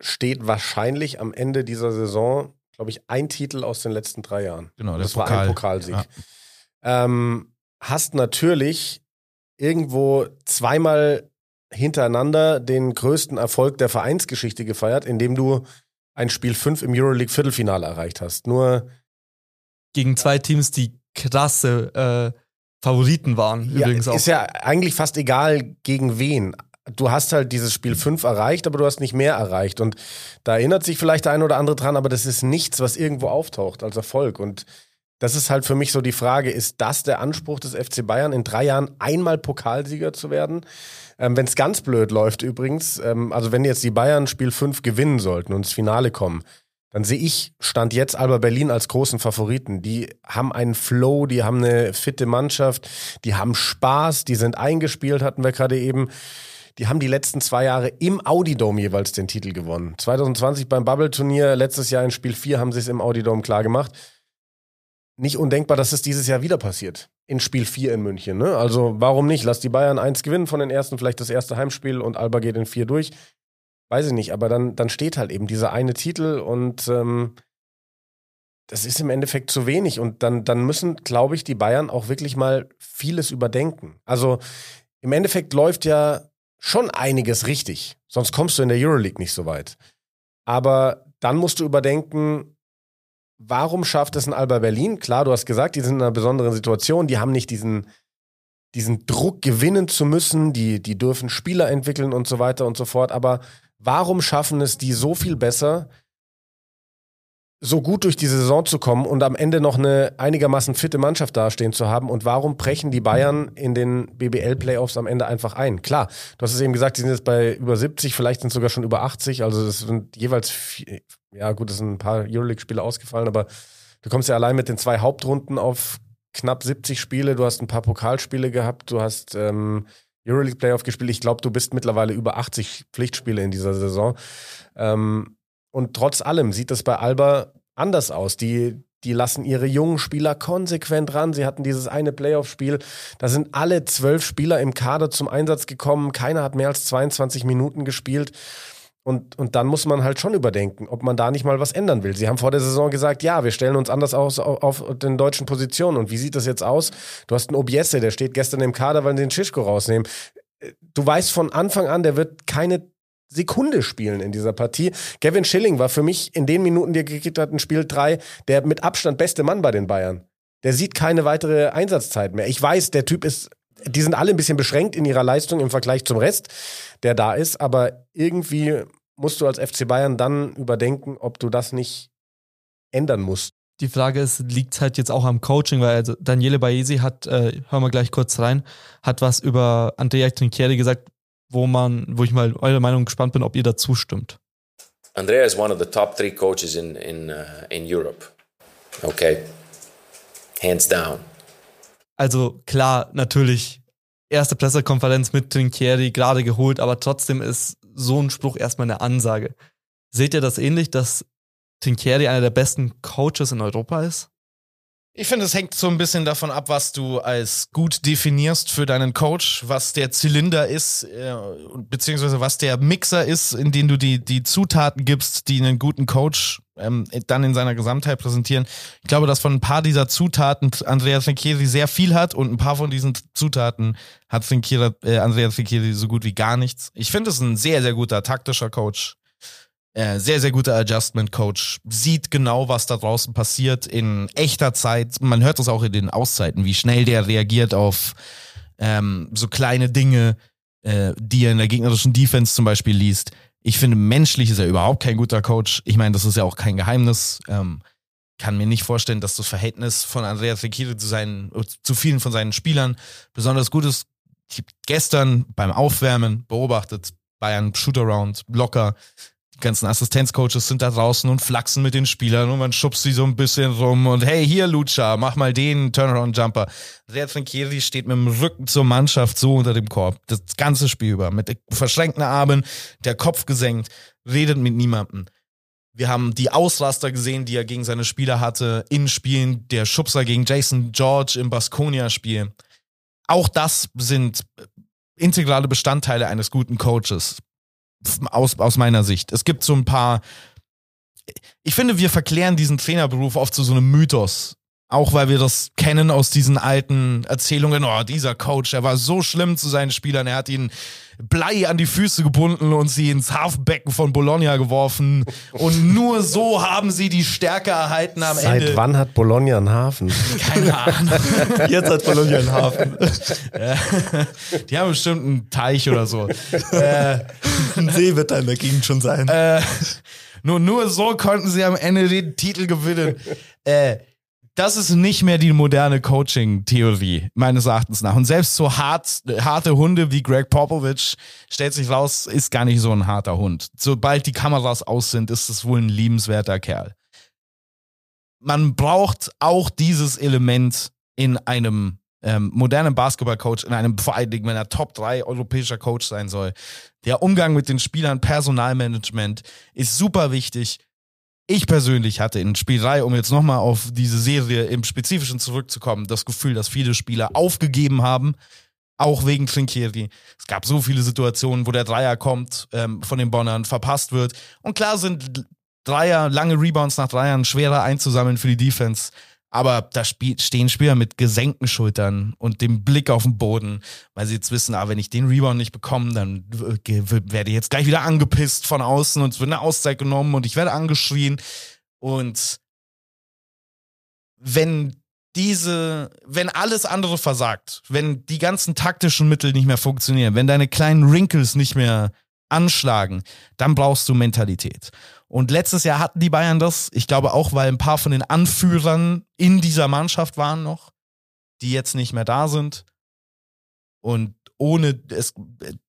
steht wahrscheinlich am Ende dieser Saison, glaube ich, ein Titel aus den letzten drei Jahren. Genau, das war Pokal. ein Pokalsieg. Ja. Ähm, hast natürlich irgendwo zweimal hintereinander den größten Erfolg der Vereinsgeschichte gefeiert, indem du ein Spiel 5 im Euroleague Viertelfinale erreicht hast. Nur Gegen zwei Teams, die krasse äh, Favoriten waren, ja, übrigens auch. ist ja eigentlich fast egal gegen wen. Du hast halt dieses Spiel 5 erreicht, aber du hast nicht mehr erreicht. Und da erinnert sich vielleicht der ein oder andere dran, aber das ist nichts, was irgendwo auftaucht als Erfolg. Und das ist halt für mich so die Frage, ist das der Anspruch des FC Bayern, in drei Jahren einmal Pokalsieger zu werden? Ähm, wenn es ganz blöd läuft übrigens, ähm, also wenn jetzt die Bayern Spiel 5 gewinnen sollten und ins Finale kommen, dann sehe ich Stand jetzt Alba Berlin als großen Favoriten. Die haben einen Flow, die haben eine fitte Mannschaft, die haben Spaß, die sind eingespielt, hatten wir gerade eben. Die haben die letzten zwei Jahre im Audi Dome jeweils den Titel gewonnen. 2020 beim Bubble-Turnier, letztes Jahr in Spiel 4 haben sie es im Audi Dome klar gemacht. Nicht undenkbar, dass es dieses Jahr wieder passiert. In Spiel 4 in München. Ne? Also warum nicht? Lass die Bayern eins gewinnen von den ersten, vielleicht das erste Heimspiel und Alba geht in 4 durch. Weiß ich nicht, aber dann, dann steht halt eben dieser eine Titel und ähm, das ist im Endeffekt zu wenig. Und dann, dann müssen, glaube ich, die Bayern auch wirklich mal vieles überdenken. Also im Endeffekt läuft ja schon einiges richtig. Sonst kommst du in der Euroleague nicht so weit. Aber dann musst du überdenken, warum schafft es ein Alba Berlin? Klar, du hast gesagt, die sind in einer besonderen Situation, die haben nicht diesen, diesen Druck gewinnen zu müssen, die, die dürfen Spieler entwickeln und so weiter und so fort. Aber warum schaffen es die so viel besser, so gut durch die Saison zu kommen und am Ende noch eine einigermaßen fitte Mannschaft dastehen zu haben? Und warum brechen die Bayern in den BBL-Playoffs am Ende einfach ein? Klar, du hast es eben gesagt, die sind jetzt bei über 70, vielleicht sind es sogar schon über 80. Also das sind jeweils, ja gut, es sind ein paar Euroleague-Spiele ausgefallen, aber du kommst ja allein mit den zwei Hauptrunden auf knapp 70 Spiele. Du hast ein paar Pokalspiele gehabt, du hast ähm, Euroleague Playoff gespielt. Ich glaube, du bist mittlerweile über 80 Pflichtspiele in dieser Saison. Ähm, und trotz allem sieht das bei Alba anders aus. Die, die lassen ihre jungen Spieler konsequent ran. Sie hatten dieses eine Playoff-Spiel. Da sind alle zwölf Spieler im Kader zum Einsatz gekommen. Keiner hat mehr als 22 Minuten gespielt. Und, und dann muss man halt schon überdenken, ob man da nicht mal was ändern will. Sie haben vor der Saison gesagt, ja, wir stellen uns anders aus auf, auf den deutschen Positionen. Und wie sieht das jetzt aus? Du hast einen Obiesse, der steht gestern im Kader, weil sie den Schischko rausnehmen. Du weißt von Anfang an, der wird keine Sekunde spielen in dieser Partie. Gavin Schilling war für mich in den Minuten, die er gekriegt hat, in Spiel 3, der mit Abstand beste Mann bei den Bayern. Der sieht keine weitere Einsatzzeit mehr. Ich weiß, der Typ ist, die sind alle ein bisschen beschränkt in ihrer Leistung im Vergleich zum Rest, der da ist, aber irgendwie musst du als FC Bayern dann überdenken, ob du das nicht ändern musst. Die Frage ist, liegt es halt jetzt auch am Coaching, weil also Daniele Baesi hat, äh, hören wir gleich kurz rein, hat was über Andrea Trinchieri gesagt, wo man, wo ich mal eure Meinung gespannt bin, ob ihr dazu stimmt. Andrea is one of the top three coaches in in uh, in Europe. Okay, hands down. Also klar, natürlich, erste Pressekonferenz mit Trinchieri gerade geholt, aber trotzdem ist so ein Spruch erstmal eine Ansage. Seht ihr das ähnlich, dass Trinchieri einer der besten Coaches in Europa ist? Ich finde, es hängt so ein bisschen davon ab, was du als gut definierst für deinen Coach, was der Zylinder ist, äh, beziehungsweise was der Mixer ist, in den du die, die Zutaten gibst, die einen guten Coach ähm, dann in seiner Gesamtheit präsentieren. Ich glaube, dass von ein paar dieser Zutaten Andreas Trinchieri sehr viel hat und ein paar von diesen Zutaten hat Trinchieri, äh, Andreas Trinchieri so gut wie gar nichts. Ich finde es ein sehr, sehr guter taktischer Coach. Äh, sehr, sehr guter Adjustment-Coach. Sieht genau, was da draußen passiert in echter Zeit. Man hört das auch in den Auszeiten, wie schnell der reagiert auf ähm, so kleine Dinge, äh, die er in der gegnerischen Defense zum Beispiel liest. Ich finde, menschlich ist er überhaupt kein guter Coach. Ich meine, das ist ja auch kein Geheimnis. Ähm, kann mir nicht vorstellen, dass das Verhältnis von Andreas Rekiri zu seinen, zu vielen von seinen Spielern besonders gut ist. Ich habe gestern beim Aufwärmen beobachtet, Bayern Shootaround locker die ganzen Assistenzcoaches sind da draußen und flachsen mit den Spielern und man schubst sie so ein bisschen rum und hey, hier Lucha, mach mal den Turnaround-Jumper. Der Trinkieri steht mit dem Rücken zur Mannschaft so unter dem Korb. Das ganze Spiel über. Mit verschränkten Armen, der Kopf gesenkt, redet mit niemandem. Wir haben die Ausraster gesehen, die er gegen seine Spieler hatte, in Spielen, der Schubser gegen Jason George im Baskonia-Spiel. Auch das sind integrale Bestandteile eines guten Coaches aus, aus meiner Sicht. Es gibt so ein paar. Ich finde, wir verklären diesen Trainerberuf oft zu so einem Mythos. Auch weil wir das kennen aus diesen alten Erzählungen, oh, dieser Coach, er war so schlimm zu seinen Spielern, er hat ihnen Blei an die Füße gebunden und sie ins Hafenbecken von Bologna geworfen. Und nur so haben sie die Stärke erhalten am Seit Ende. Seit wann hat Bologna einen Hafen? Keine Ahnung. Jetzt hat Bologna einen Hafen. die haben bestimmt einen Teich oder so. Ein See wird da in der Gegend schon sein. Äh, nur, nur so konnten sie am Ende den Titel gewinnen. Äh, das ist nicht mehr die moderne Coaching-Theorie, meines Erachtens nach. Und selbst so hart, harte Hunde wie Greg Popovich stellt sich raus, ist gar nicht so ein harter Hund. Sobald die Kameras aus sind, ist es wohl ein liebenswerter Kerl. Man braucht auch dieses Element in einem ähm, modernen Basketballcoach, in einem vor allen Dingen, wenn er Top 3 europäischer Coach sein soll. Der Umgang mit den Spielern, Personalmanagement ist super wichtig ich persönlich hatte in Spiel 3, um jetzt nochmal auf diese Serie im Spezifischen zurückzukommen, das Gefühl, dass viele Spieler aufgegeben haben, auch wegen Trinkieri. Es gab so viele Situationen, wo der Dreier kommt, ähm, von den Bonnern verpasst wird. Und klar sind Dreier, lange Rebounds nach Dreiern schwerer einzusammeln für die Defense. Aber da stehen Spieler mit gesenkten Schultern und dem Blick auf den Boden, weil sie jetzt wissen, ah, wenn ich den Rebound nicht bekomme, dann werde ich jetzt gleich wieder angepisst von außen und es wird eine Auszeit genommen und ich werde angeschrien. Und wenn diese, wenn alles andere versagt, wenn die ganzen taktischen Mittel nicht mehr funktionieren, wenn deine kleinen Wrinkles nicht mehr anschlagen, dann brauchst du Mentalität. Und letztes Jahr hatten die Bayern das. Ich glaube auch, weil ein paar von den Anführern in dieser Mannschaft waren noch, die jetzt nicht mehr da sind. Und ohne, es,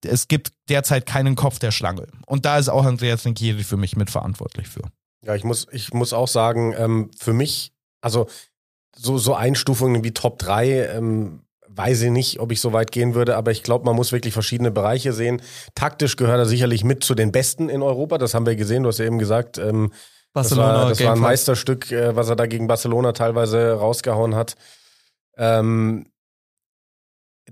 es gibt derzeit keinen Kopf der Schlange. Und da ist auch Andreas Trinkieri für mich mitverantwortlich für. Ja, ich muss, ich muss auch sagen, ähm, für mich, also so, so Einstufungen wie Top 3, ähm, weiß ich nicht, ob ich so weit gehen würde, aber ich glaube, man muss wirklich verschiedene Bereiche sehen. Taktisch gehört er sicherlich mit zu den Besten in Europa, das haben wir gesehen, du hast ja eben gesagt, ähm, Barcelona, das war, das war ein Meisterstück, äh, was er da gegen Barcelona teilweise rausgehauen hat. Ähm,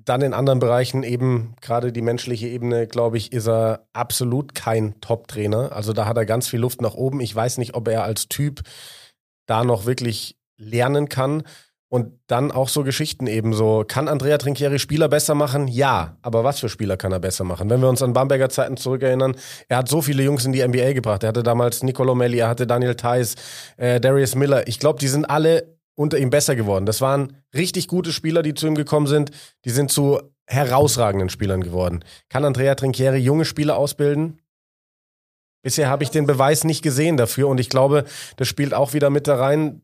dann in anderen Bereichen eben, gerade die menschliche Ebene, glaube ich, ist er absolut kein Top-Trainer. Also da hat er ganz viel Luft nach oben. Ich weiß nicht, ob er als Typ da noch wirklich lernen kann. Und dann auch so Geschichten eben so. Kann Andrea Trinchieri Spieler besser machen? Ja. Aber was für Spieler kann er besser machen? Wenn wir uns an Bamberger Zeiten zurückerinnern, er hat so viele Jungs in die NBA gebracht. Er hatte damals Nicolo Melli, er hatte Daniel Theiss, äh, Darius Miller. Ich glaube, die sind alle unter ihm besser geworden. Das waren richtig gute Spieler, die zu ihm gekommen sind. Die sind zu herausragenden Spielern geworden. Kann Andrea Trinchieri junge Spieler ausbilden? Bisher habe ich den Beweis nicht gesehen dafür und ich glaube, das spielt auch wieder mit da rein,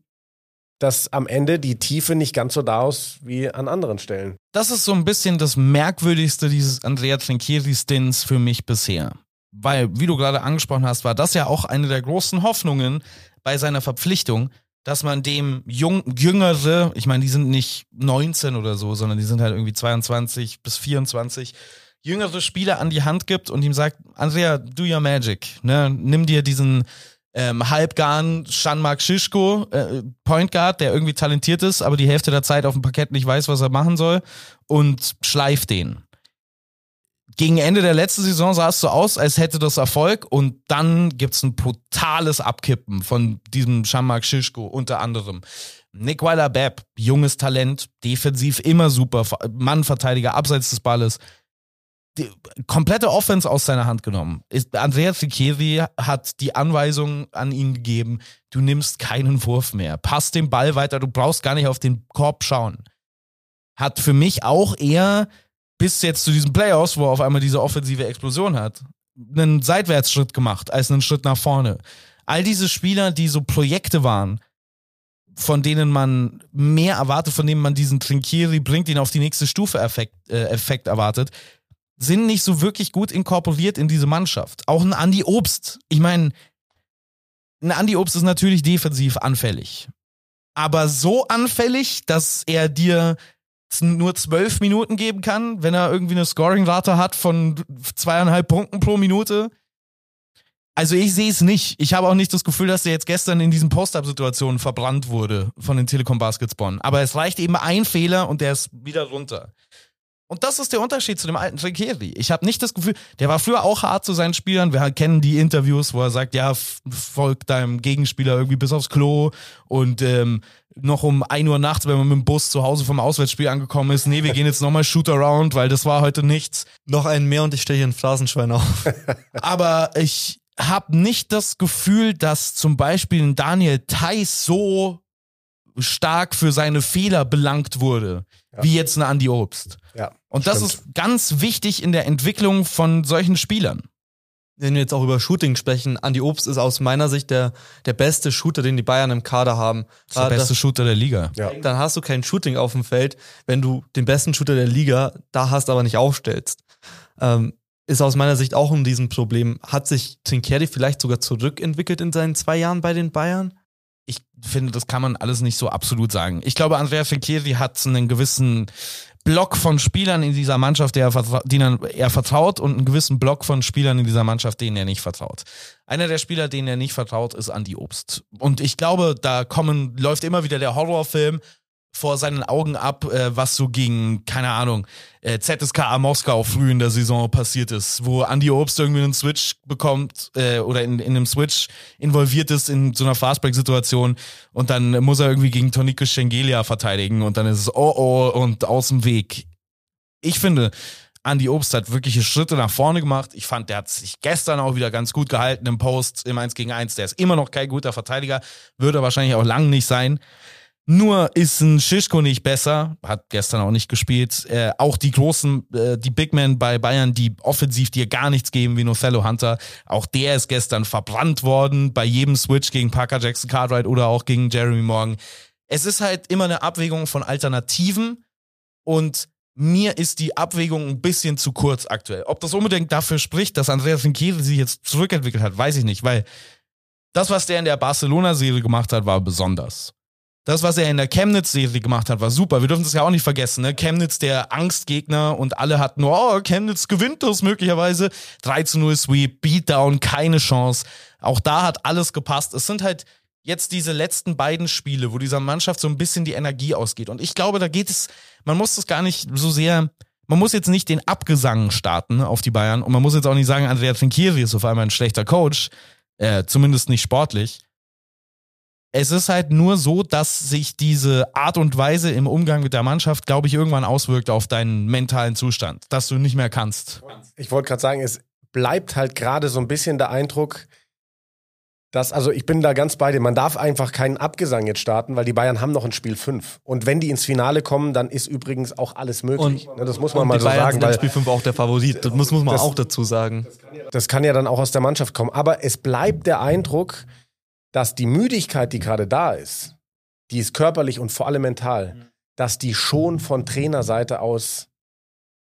dass am Ende die Tiefe nicht ganz so da ist wie an anderen Stellen. Das ist so ein bisschen das Merkwürdigste dieses Andrea Trinchieri-Stins für mich bisher. Weil, wie du gerade angesprochen hast, war das ja auch eine der großen Hoffnungen bei seiner Verpflichtung, dass man dem Jung, Jüngere, ich meine, die sind nicht 19 oder so, sondern die sind halt irgendwie 22 bis 24, jüngere Spieler an die Hand gibt und ihm sagt, Andrea, do your magic, ne? Nimm dir diesen ähm, Halbgarn Shanmark Shishko, äh, Point Guard, der irgendwie talentiert ist, aber die Hälfte der Zeit auf dem Parkett nicht weiß, was er machen soll und schleift den. gegen Ende der letzten Saison sah es so aus, als hätte das Erfolg und dann gibt's ein brutales Abkippen von diesem Shamak Shishko unter anderem. Nick Weiler-Bepp, junges Talent, defensiv immer super, Mannverteidiger abseits des Balles. Die komplette Offense aus seiner Hand genommen. Ist- Andrea Ziccheri hat die Anweisung an ihn gegeben, du nimmst keinen Wurf mehr. Pass den Ball weiter, du brauchst gar nicht auf den Korb schauen. Hat für mich auch eher bis jetzt zu diesen Playoffs, wo er auf einmal diese offensive Explosion hat, einen Seitwärtsschritt gemacht als einen Schritt nach vorne. All diese Spieler, die so Projekte waren, von denen man mehr erwartet, von denen man diesen Trinkieri bringt, ihn auf die nächste Stufe Effekt, äh, Effekt erwartet, sind nicht so wirklich gut inkorporiert in diese Mannschaft. Auch ein Andy Obst. Ich meine, ein Andy Obst ist natürlich defensiv anfällig. Aber so anfällig, dass er dir nur zwölf Minuten geben kann, wenn er irgendwie eine Scoring-Rate hat von zweieinhalb Punkten pro Minute. Also ich sehe es nicht. Ich habe auch nicht das Gefühl, dass er jetzt gestern in diesen Post-Up-Situationen verbrannt wurde von den Telekom Baskets Bonn. Aber es reicht eben ein Fehler und der ist wieder runter. Und das ist der Unterschied zu dem alten Trinkieri. Ich habe nicht das Gefühl, der war früher auch hart zu seinen Spielern. Wir kennen die Interviews, wo er sagt, ja, f- folg deinem Gegenspieler irgendwie bis aufs Klo und ähm, noch um 1 Uhr nachts, wenn man mit dem Bus zu Hause vom Auswärtsspiel angekommen ist, nee, wir gehen jetzt nochmal Shoot Around, weil das war heute nichts. Noch einen mehr und ich stelle hier ein Phrasenschwein auf. Aber ich habe nicht das Gefühl, dass zum Beispiel ein Daniel Theiss so stark für seine Fehler belangt wurde, wie jetzt ein Andy Obst. Ja, Und das stimmt. ist ganz wichtig in der Entwicklung von solchen Spielern. Wenn wir jetzt auch über Shooting sprechen, Andy Obst ist aus meiner Sicht der, der beste Shooter, den die Bayern im Kader haben. Das ist der Ah, beste das- Shooter der Liga. Ja. dann hast du kein Shooting auf dem Feld, wenn du den besten Shooter der Liga da hast, aber nicht aufstellst. Ähm, ist aus meiner Sicht auch ein Riesenproblem. Hat sich Trinkieri vielleicht sogar zurückentwickelt in seinen zwei Jahren bei den Bayern? Ich finde, das kann man alles nicht so absolut sagen. Ich glaube, Andrea Fekiri hat einen gewissen Block von Spielern in dieser Mannschaft, der er, denen er vertraut und einen gewissen Block von Spielern in dieser Mannschaft, denen er nicht vertraut. Einer der Spieler, denen er nicht vertraut, ist Andy Obst. Und ich glaube, da kommen, läuft immer wieder der Horrorfilm vor seinen Augen ab, äh, was so gegen, keine Ahnung, äh, ZSKA Moskau früh in der Saison passiert ist, wo Andy Obst irgendwie einen Switch bekommt äh, oder in, in einem Switch involviert ist in so einer Fastbreak-Situation und dann muss er irgendwie gegen Tonike Schengelia verteidigen und dann ist es oh oh und aus dem Weg. Ich finde, Andy Obst hat wirkliche Schritte nach vorne gemacht. Ich fand, der hat sich gestern auch wieder ganz gut gehalten im Post im 1 gegen 1. Der ist immer noch kein guter Verteidiger, würde wahrscheinlich auch lang nicht sein. Nur ist ein Schischko nicht besser, hat gestern auch nicht gespielt. Äh, auch die großen, äh, die Big Men bei Bayern, die offensiv dir gar nichts geben, wie Nocello Hunter, auch der ist gestern verbrannt worden bei jedem Switch gegen Parker Jackson Cartwright oder auch gegen Jeremy Morgan. Es ist halt immer eine Abwägung von Alternativen und mir ist die Abwägung ein bisschen zu kurz aktuell. Ob das unbedingt dafür spricht, dass Andreas Finkieri sich jetzt zurückentwickelt hat, weiß ich nicht, weil das, was der in der Barcelona-Serie gemacht hat, war besonders. Das, was er in der Chemnitz-Serie gemacht hat, war super. Wir dürfen das ja auch nicht vergessen. Ne? Chemnitz, der Angstgegner und alle hatten, oh, Chemnitz gewinnt das möglicherweise. 3 zu 0 Sweep, Beatdown, keine Chance. Auch da hat alles gepasst. Es sind halt jetzt diese letzten beiden Spiele, wo dieser Mannschaft so ein bisschen die Energie ausgeht. Und ich glaube, da geht es, man muss das gar nicht so sehr, man muss jetzt nicht den Abgesang starten auf die Bayern und man muss jetzt auch nicht sagen, Andrea Trinkieri ist auf einmal ein schlechter Coach, äh, zumindest nicht sportlich. Es ist halt nur so, dass sich diese Art und Weise im Umgang mit der Mannschaft, glaube ich, irgendwann auswirkt auf deinen mentalen Zustand, dass du nicht mehr kannst. Ich wollte gerade sagen, es bleibt halt gerade so ein bisschen der Eindruck, dass, also ich bin da ganz bei dir, man darf einfach keinen Abgesang jetzt starten, weil die Bayern haben noch ein Spiel 5. Und wenn die ins Finale kommen, dann ist übrigens auch alles möglich. Ne, das muss man und mal die so Bayern sagen, sind weil Spiel 5 auch der Favorit. Das muss, muss man Das- auch dazu sagen. das kann ja dann auch aus der Mannschaft kommen. Aber es bleibt der Eindruck, dass die Müdigkeit, die gerade da ist, die ist körperlich und vor allem mental, dass die schon von Trainerseite aus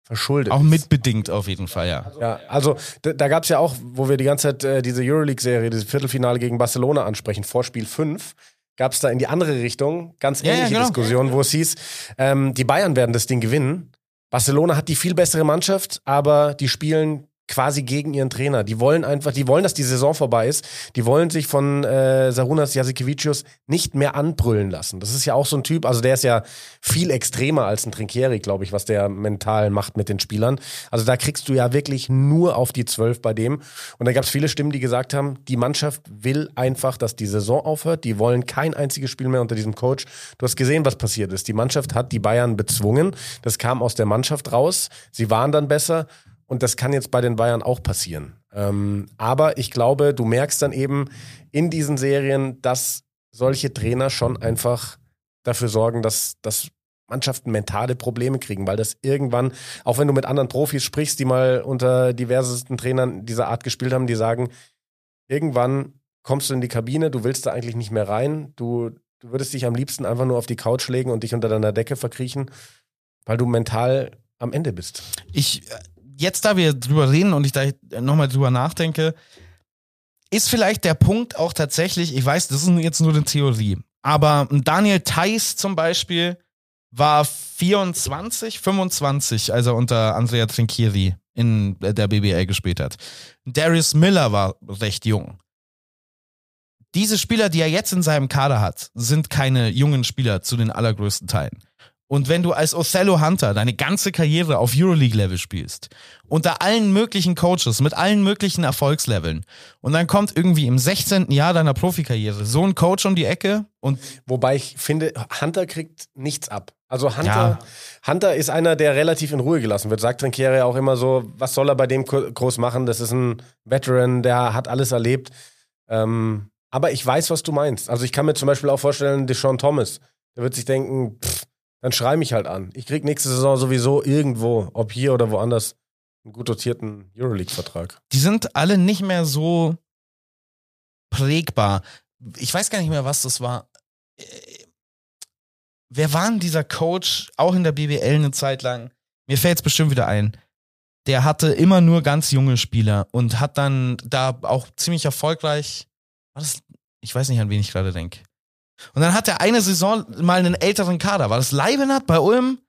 verschuldet Auch mitbedingt auf jeden Fall, ja. Ja, also da, da gab es ja auch, wo wir die ganze Zeit äh, diese Euroleague-Serie, dieses Viertelfinale gegen Barcelona ansprechen, vor Spiel 5, gab es da in die andere Richtung ganz Ja, ja, ähnliche genau. Diskussionen, wo es hieß, ähm, die Bayern werden das Ding gewinnen. Barcelona hat die viel bessere Mannschaft, aber die spielen quasi gegen ihren Trainer. Die wollen einfach, die wollen, dass die Saison vorbei ist. Die wollen sich von äh, Sarunas Jasikevicius nicht mehr anbrüllen lassen. Das ist ja auch so ein Typ, also der ist ja viel extremer als ein Trinkieri, glaube ich, was der mental macht mit den Spielern. Also da kriegst du ja wirklich nur auf die Zwölf bei dem. Und da gab es viele Stimmen, die gesagt haben, die Mannschaft will einfach, dass die Saison aufhört. Die wollen kein einziges Spiel mehr unter diesem Coach. Du hast gesehen, was passiert ist. Die Mannschaft hat die Bayern bezwungen. Das kam aus der Mannschaft raus. Sie waren dann besser. Und das kann jetzt bei den Bayern auch passieren. Ähm, aber ich glaube, du merkst dann eben in diesen Serien, dass solche Trainer schon einfach dafür sorgen, dass, dass Mannschaften mentale Probleme kriegen, weil das irgendwann, auch wenn du mit anderen Profis sprichst, die mal unter diversesten Trainern dieser Art gespielt haben, die sagen, irgendwann kommst du in die Kabine, du willst da eigentlich nicht mehr rein, du, du würdest dich am liebsten einfach nur auf die Couch legen und dich unter deiner Decke verkriechen, weil du mental am Ende bist. Ich, jetzt da wir drüber reden und ich da nochmal drüber nachdenke, ist vielleicht der Punkt auch tatsächlich, ich weiß, das ist jetzt nur eine Theorie, aber Daniel Theiss zum Beispiel war 24, 25, als er unter Andrea Trinchieri in der BBL gespielt hat. Darius Miller war recht jung. Diese Spieler, die er jetzt in seinem Kader hat, sind keine jungen Spieler zu den allergrößten Teilen. Und wenn du als Othello Hunter deine ganze Karriere auf Euroleague-Level spielst, unter allen möglichen Coaches, mit allen möglichen Erfolgsleveln, und dann kommt irgendwie im 16. Jahr deiner Profikarriere so ein Coach um die Ecke und. Wobei ich finde, Hunter kriegt nichts ab. Also Hunter, ja. Hunter ist einer, der relativ in Ruhe gelassen wird. Sagt Trinkiere ja auch immer so, was soll er bei dem groß machen? Das ist ein Veteran, der hat alles erlebt. Ähm, aber ich weiß, was du meinst. Also ich kann mir zum Beispiel auch vorstellen, Deshaun Thomas, der wird sich denken, pff, dann schrei mich halt an. Ich krieg nächste Saison sowieso irgendwo, ob hier oder woanders, einen gut dotierten Euroleague-Vertrag. Die sind alle nicht mehr so prägbar. Ich weiß gar nicht mehr, was das war. Äh, wer war denn dieser Coach, auch in der BBL eine Zeit lang? Mir fällt es bestimmt wieder ein. Der hatte immer nur ganz junge Spieler und hat dann da auch ziemlich erfolgreich. War das, ich weiß nicht, an wen ich gerade denke. Und dann hat er eine Saison mal einen älteren Kader. War das Leibenhardt bei Ulm?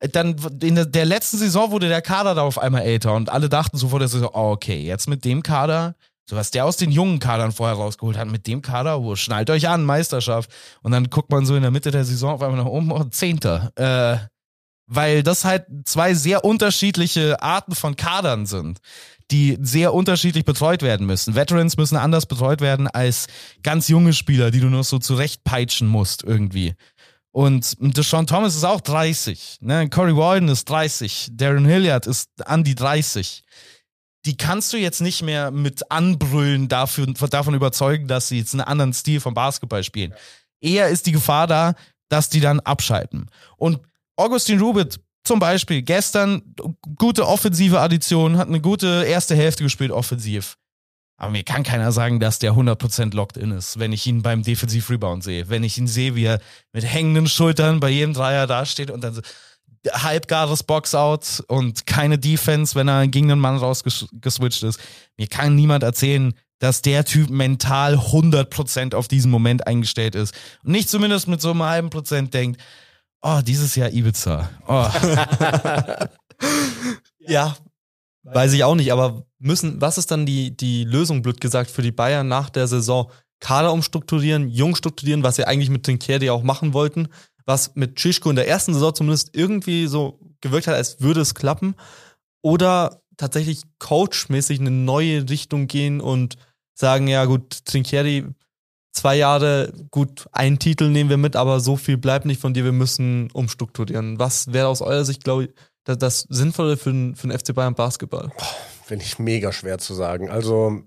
Dann in der letzten Saison wurde der Kader da auf einmal älter und alle dachten so vor der Saison, oh, okay, jetzt mit dem Kader, so was der aus den jungen Kadern vorher rausgeholt hat, mit dem Kader, wo schnallt euch an, Meisterschaft. Und dann guckt man so in der Mitte der Saison auf einmal nach oben, oh, Zehnter. Äh, weil das halt zwei sehr unterschiedliche Arten von Kadern sind die sehr unterschiedlich betreut werden müssen. Veterans müssen anders betreut werden als ganz junge Spieler, die du nur so zurechtpeitschen musst irgendwie. Und Deshaun Thomas ist auch 30. Ne? Corey Walden ist 30. Darren Hilliard ist an die 30. Die kannst du jetzt nicht mehr mit Anbrüllen dafür, davon überzeugen, dass sie jetzt einen anderen Stil vom Basketball spielen. Eher ist die Gefahr da, dass die dann abschalten. Und Augustin Rubit zum Beispiel gestern gute offensive Addition, hat eine gute erste Hälfte gespielt, offensiv. Aber mir kann keiner sagen, dass der 100% locked in ist, wenn ich ihn beim Defensiv-Rebound sehe. Wenn ich ihn sehe, wie er mit hängenden Schultern bei jedem Dreier dasteht und dann so halbgares Boxout und keine Defense, wenn er gegen einen Mann rausgeswitcht ist. Mir kann niemand erzählen, dass der Typ mental 100% auf diesen Moment eingestellt ist. Und nicht zumindest mit so einem halben Prozent denkt, oh, dieses Jahr Ibiza. Oh. ja, weiß ich auch nicht, aber müssen, was ist dann die, die Lösung, blöd gesagt, für die Bayern nach der Saison? Kader umstrukturieren, jung strukturieren, was sie eigentlich mit Trinkieri auch machen wollten, was mit Tschischko in der ersten Saison zumindest irgendwie so gewirkt hat, als würde es klappen. Oder tatsächlich coachmäßig eine neue Richtung gehen und sagen, ja gut, Trinkieri zwei Jahre, gut, einen Titel nehmen wir mit, aber so viel bleibt nicht von dir, wir müssen umstrukturieren. Was wäre aus eurer Sicht, glaube ich, das, das Sinnvolle für den, für den FC Bayern Basketball? Finde ich mega schwer zu sagen. Also,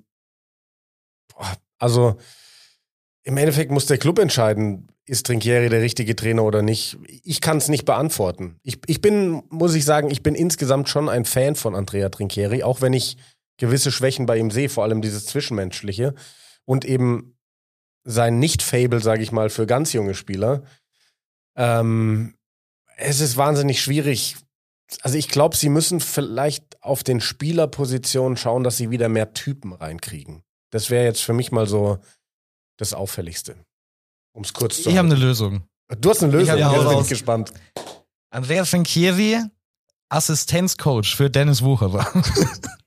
also im Endeffekt muss der Club entscheiden, ist Trinkieri der richtige Trainer oder nicht. Ich kann es nicht beantworten. Ich, ich bin, muss ich sagen, ich bin insgesamt schon ein Fan von Andrea Trinkieri, auch wenn ich gewisse Schwächen bei ihm sehe, vor allem dieses Zwischenmenschliche und eben sein Nicht-Fable, sage ich mal, für ganz junge Spieler. Ähm, es ist wahnsinnig schwierig. Also ich glaube, sie müssen vielleicht auf den Spielerpositionen schauen, dass sie wieder mehr Typen reinkriegen. Das wäre jetzt für mich mal so das Auffälligste. Um es kurz zu Ich habe eine Lösung. Du hast eine Lösung, ich ja, bin ich gespannt. Andrea Finchieri Assistenzcoach für Dennis Wucherer.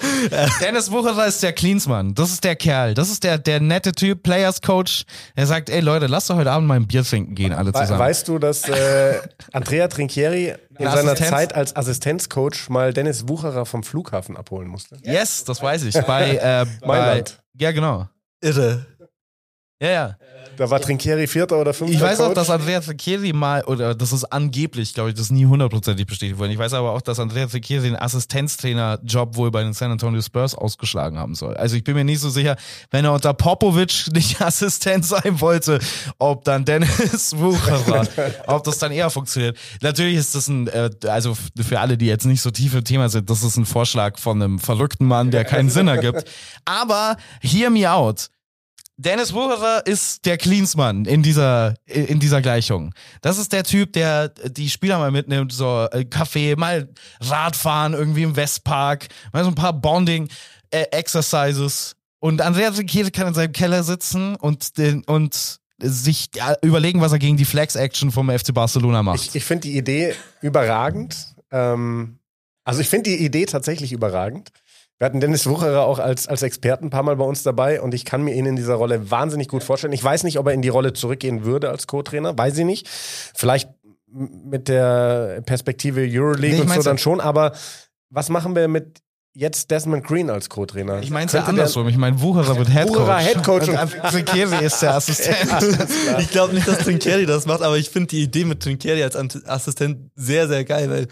Dennis Wucherer ist der Cleansmann. Das ist der Kerl. Das ist der, der nette Typ, Players Coach. Er sagt, ey Leute, lasst doch heute Abend mal ein Bier trinken gehen, alle zusammen. weißt du, dass äh, Andrea Trinchieri in Ein seiner Assistenz? Zeit als Assistenzcoach mal Dennis Wucherer vom Flughafen abholen musste? yes, das weiß ich. Bei, äh, bei. Ja, genau. Irre. Ja, ja. Da war Trinchieri Vierter oder Fünfter Ich weiß auch, Coach. dass Andrea Zeccheri mal, oder das ist angeblich, glaube ich, das ist nie hundertprozentig bestätigt worden. Ich weiß aber auch, dass Andrea Zeccheri den Assistenztrainer-Job wohl bei den San Antonio Spurs ausgeschlagen haben soll. Also ich bin mir nicht so sicher, wenn er unter Popovic nicht Assistent sein wollte, ob dann Dennis Wucherer, ob das dann eher funktioniert. Natürlich ist das ein, äh, also für alle, die jetzt nicht so tief im Thema sind, das ist ein Vorschlag von einem verrückten Mann, der keinen Sinn ergibt. Aber hear me out. Dennis Wucherer ist der Cleansmann in dieser, in dieser Gleichung. Das ist der Typ, der die Spieler mal mitnimmt, so äh, Kaffee, mal Radfahren irgendwie im Westpark, mal so ein paar Bonding äh. Und Andreas Riquelme kann in seinem Keller sitzen und, den, und sich überlegen, was er gegen die Flex-Action vom FC Barcelona macht. Ich, ich finde die Idee überragend. Ähm, also ich finde die Idee tatsächlich überragend. Wir hatten Dennis Wucherer auch als, als Experten ein paar Mal bei uns dabei und ich kann mir ihn in dieser Rolle wahnsinnig gut vorstellen. Ich weiß nicht, ob er in die Rolle zurückgehen würde als Co-Trainer, weiß ich nicht. Vielleicht mit der Perspektive Euroleague Nee, und so dann schon, aber was machen wir mit jetzt Desmond Green als Co-Trainer? ich meine es ja andersrum. Ich meine, Wucherer wird Headcoach. Wucherer Headcoach und- und Riquelme ist der Assistent. Ich glaube nicht, dass Trinkieri das macht, aber ich finde die Idee mit Trinkieri als Assistent sehr, sehr geil, weil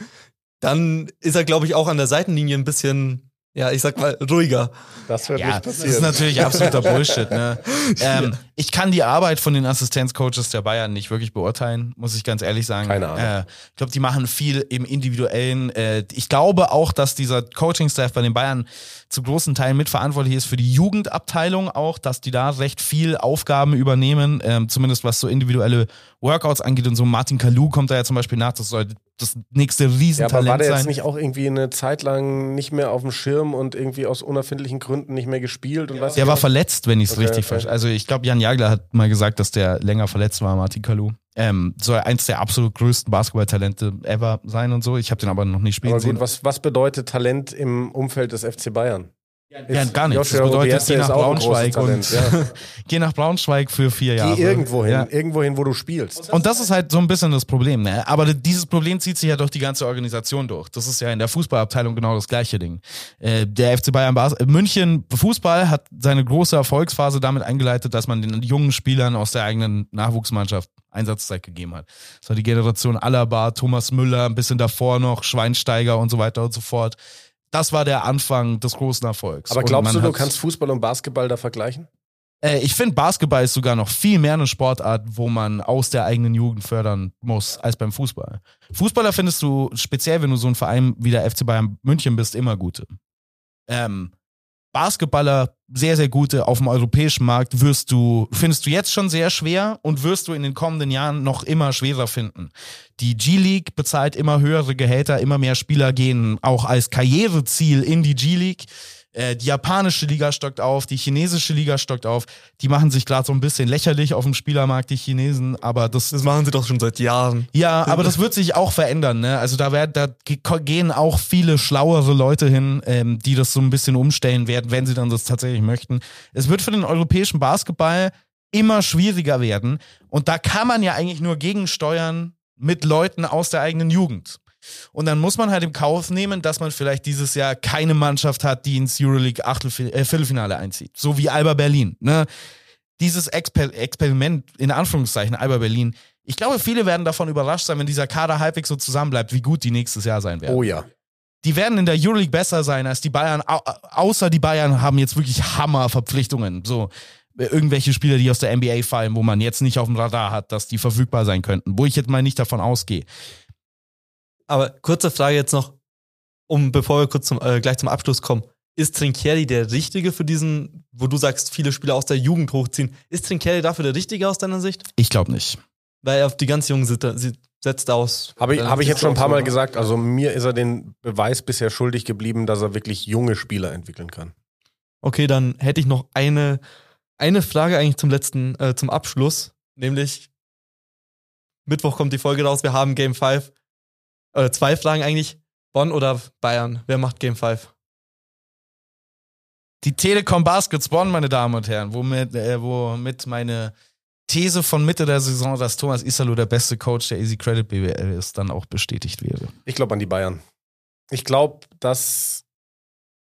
dann ist er, glaube ich, auch an der Seitenlinie ein bisschen, ja, ich sag mal, ruhiger. Das wird Ja, nicht das passieren. ist natürlich absoluter Bullshit. Ne? Ähm, ich kann die Arbeit von den Assistenzcoaches der Bayern nicht wirklich beurteilen, muss ich ganz ehrlich sagen. Keine Ahnung. Äh, ich glaube, die machen viel im Individuellen. Äh, ich glaube auch, dass dieser Coaching-Staff bei den Bayern zu großen Teilen mitverantwortlich ist für die Jugendabteilung auch, dass die da recht viel Aufgaben übernehmen, ähm, zumindest was so individuelle Workouts angeht und so. Martin Kalu kommt da ja zum Beispiel nach, das soll das nächste Ja, aber Riesentalent war der jetzt sein. nicht auch irgendwie eine Zeit lang nicht mehr auf dem Schirm und irgendwie aus unerfindlichen Gründen nicht mehr gespielt und was? Der war verletzt, wenn ich es Okay, richtig okay. verstehe. Also ich glaube, Jan Jagler hat mal gesagt, dass der länger verletzt war, Martin Kalu. Ähm, soll eins der absolut größten Basketballtalente ever sein und so. Ich habe den aber noch nicht spielen Aber sehen. gut, was, was bedeutet Talent im Umfeld des FC Bayern? Ja, gar nichts. Joshua das bedeutet, Rubieste geh nach Braunschweig und ja. geh nach Braunschweig für vier Jahre. Geh irgendwo hin, Ja. irgendwo hin, wo du spielst. Und das ist halt so ein bisschen das Problem, ne? Aber dieses Problem zieht sich ja durch die ganze Organisation durch. Das ist ja in der Fußballabteilung genau das gleiche Ding. Äh, der FC Bayern Bas äh, München Fußball hat seine große Erfolgsphase damit eingeleitet, dass man den jungen Spielern aus der eigenen Nachwuchsmannschaft Einsatzzeit gegeben hat. Das war die Generation Alaba, Thomas Müller, ein bisschen davor noch, Schweinsteiger und so weiter und so fort. Das war der Anfang des großen Erfolgs. Aber glaubst du, du kannst Fußball und Basketball da vergleichen? äh, ich finde, Basketball ist sogar noch viel mehr eine Sportart, wo man aus der eigenen Jugend fördern muss, als beim Fußball. Fußballer findest du, speziell wenn du so ein Verein wie der FC Bayern München bist, immer gute. Ähm, Basketballer, sehr, sehr gute auf dem europäischen Markt, wirst du, findest du jetzt schon sehr schwer und wirst du in den kommenden Jahren noch immer schwerer finden. Die G-League bezahlt immer höhere Gehälter, immer mehr Spieler gehen auch als Karriereziel in die G-League. Äh, die japanische Liga stockt auf, die chinesische Liga stockt auf. Die machen sich gerade so ein bisschen lächerlich auf dem Spielermarkt, die Chinesen, aber das Das machen sie doch schon seit Jahren. ja, aber das wird sich auch verändern, ne? Also da werden, da ge- gehen auch viele schlauere Leute hin, ähm, die das so ein bisschen umstellen werden, wenn sie dann das tatsächlich möchten. Es wird für den europäischen Basketball immer schwieriger werden und da kann man ja eigentlich nur gegensteuern mit Leuten aus der eigenen Jugend. Und dann muss man halt im Kauf nehmen, dass man vielleicht dieses Jahr keine Mannschaft hat, die ins Euroleague äh, Viertelfinale einzieht. So wie Alba Berlin. Ne? Dieses Exper Experiment, in Anführungszeichen, Alba Berlin, ich glaube, viele werden davon überrascht sein, wenn dieser Kader halbwegs so zusammenbleibt, wie gut die nächstes Jahr sein werden. Oh ja. Die werden in der Euroleague besser sein als die Bayern, au außer die Bayern haben jetzt wirklich Hammerverpflichtungen. So äh, irgendwelche Spieler, die aus der NBA fallen, wo man jetzt nicht auf dem Radar hat, dass die verfügbar sein könnten, wo ich jetzt mal nicht davon ausgehe. Aber kurze Frage jetzt noch, um bevor wir kurz zum, äh, gleich zum Abschluss kommen. Ist Trinkieri der Richtige für diesen, wo du sagst, viele Spieler aus der Jugend hochziehen? Ist Trinkieri dafür der Richtige aus deiner Sicht? Ich glaube nicht. Weil er auf die ganz Jungen setzt aus. Habe ich, hab ich jetzt schon ein paar Mal ne? gesagt. Also mir ist er den Beweis bisher schuldig geblieben, dass er wirklich junge Spieler entwickeln kann. Okay, dann hätte ich noch eine, eine Frage eigentlich zum letzten, äh, zum Abschluss. Nämlich, Mittwoch kommt die Folge raus, wir haben Game 5. Äh, zwei Fragen eigentlich. Bonn oder Bayern? Wer macht Game 5? Die Telekom Baskets Bonn, meine Damen und Herren, womit, äh, womit meine These von Mitte der Saison, dass Thomas Isalo der beste Coach der Easy Credit BWL ist, dann auch bestätigt wäre. Ich glaube an die Bayern. Ich glaube, dass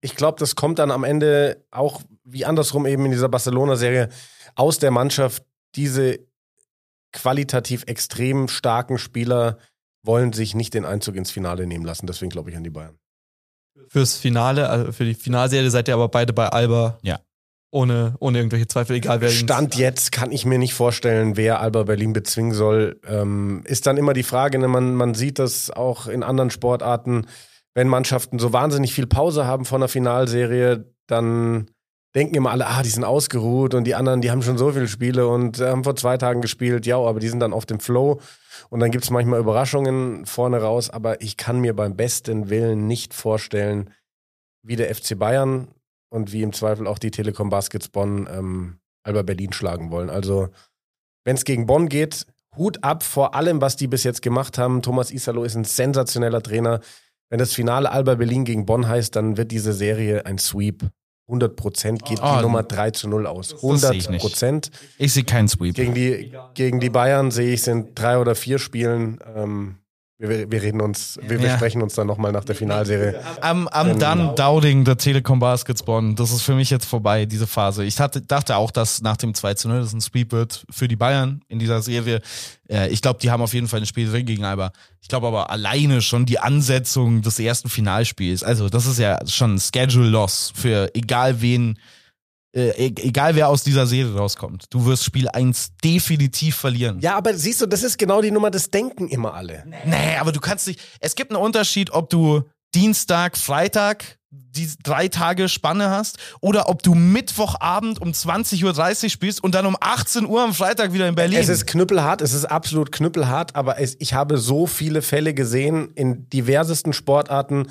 ich glaube, das kommt dann am Ende auch wie andersrum eben in dieser Barcelona-Serie aus der Mannschaft. Diese qualitativ extrem starken Spieler wollen sich nicht den Einzug ins Finale nehmen lassen. Deswegen glaube ich an die Bayern. Fürs Finale, also für die Finalserie seid ihr aber beide bei Alba. Ja. Ohne, ohne irgendwelche Zweifel, egal wer. Stand jetzt kann ich mir nicht vorstellen, wer Alba Berlin bezwingen soll. Ähm, ist dann immer die Frage, ne? man, man sieht das auch in anderen Sportarten, wenn Mannschaften so wahnsinnig viel Pause haben von der Finalserie, dann denken immer alle, ah, die sind ausgeruht und die anderen, die haben schon so viele Spiele und äh, haben vor zwei Tagen gespielt, ja, aber die sind dann auf dem Flow und dann gibt es manchmal Überraschungen vorne raus, aber ich kann mir beim besten Willen nicht vorstellen, wie der FC Bayern und wie im Zweifel auch die Telekom Baskets Bonn ähm, Alba Berlin schlagen wollen. Also, wenn es gegen Bonn geht, Hut ab vor allem, was die bis jetzt gemacht haben. Thomas Isalo ist ein sensationeller Trainer. Wenn das Finale Alba Berlin gegen Bonn heißt, dann wird diese Serie ein Sweep. 100 Prozent geht Oh, die Nummer 3 zu 0 aus. sehe ich 100 nicht. Prozent. Ich sehe keinen Sweep. Gegen die, gegen die Bayern sehe ich, sind drei oder vier Spielen. Ähm, wir, wir reden uns, wir, wir Ja. sprechen uns dann nochmal nach der Finalserie. Am, am Wenn- dann Dowding der Telekom Baskets Bonn. Das ist für mich jetzt vorbei, diese Phase. Ich hatte, dachte auch, dass nach dem 2 zu 0 das ein Sweep wird für die Bayern in dieser Serie. Äh, ich glaube, die haben auf jeden Fall ein Spiel drin gegen Alba. Ich glaube aber alleine schon die Ansetzung des ersten Finalspiels. Also, das ist ja schon ein Schedule Loss für egal wen, äh, e- egal wer aus dieser Serie rauskommt. Du wirst Spiel 1 definitiv verlieren. Ja, aber siehst du, das ist genau die Nummer, das denken immer alle. Nee, aber du kannst nicht. Es gibt einen Unterschied, ob du Dienstag, Freitag die drei Tage Spanne hast oder ob du Mittwochabend um 20.30 Uhr spielst und dann um 18 Uhr am Freitag wieder in Berlin. Es ist knüppelhart, es ist absolut knüppelhart, aber es, ich habe so viele Fälle gesehen in diversesten Sportarten,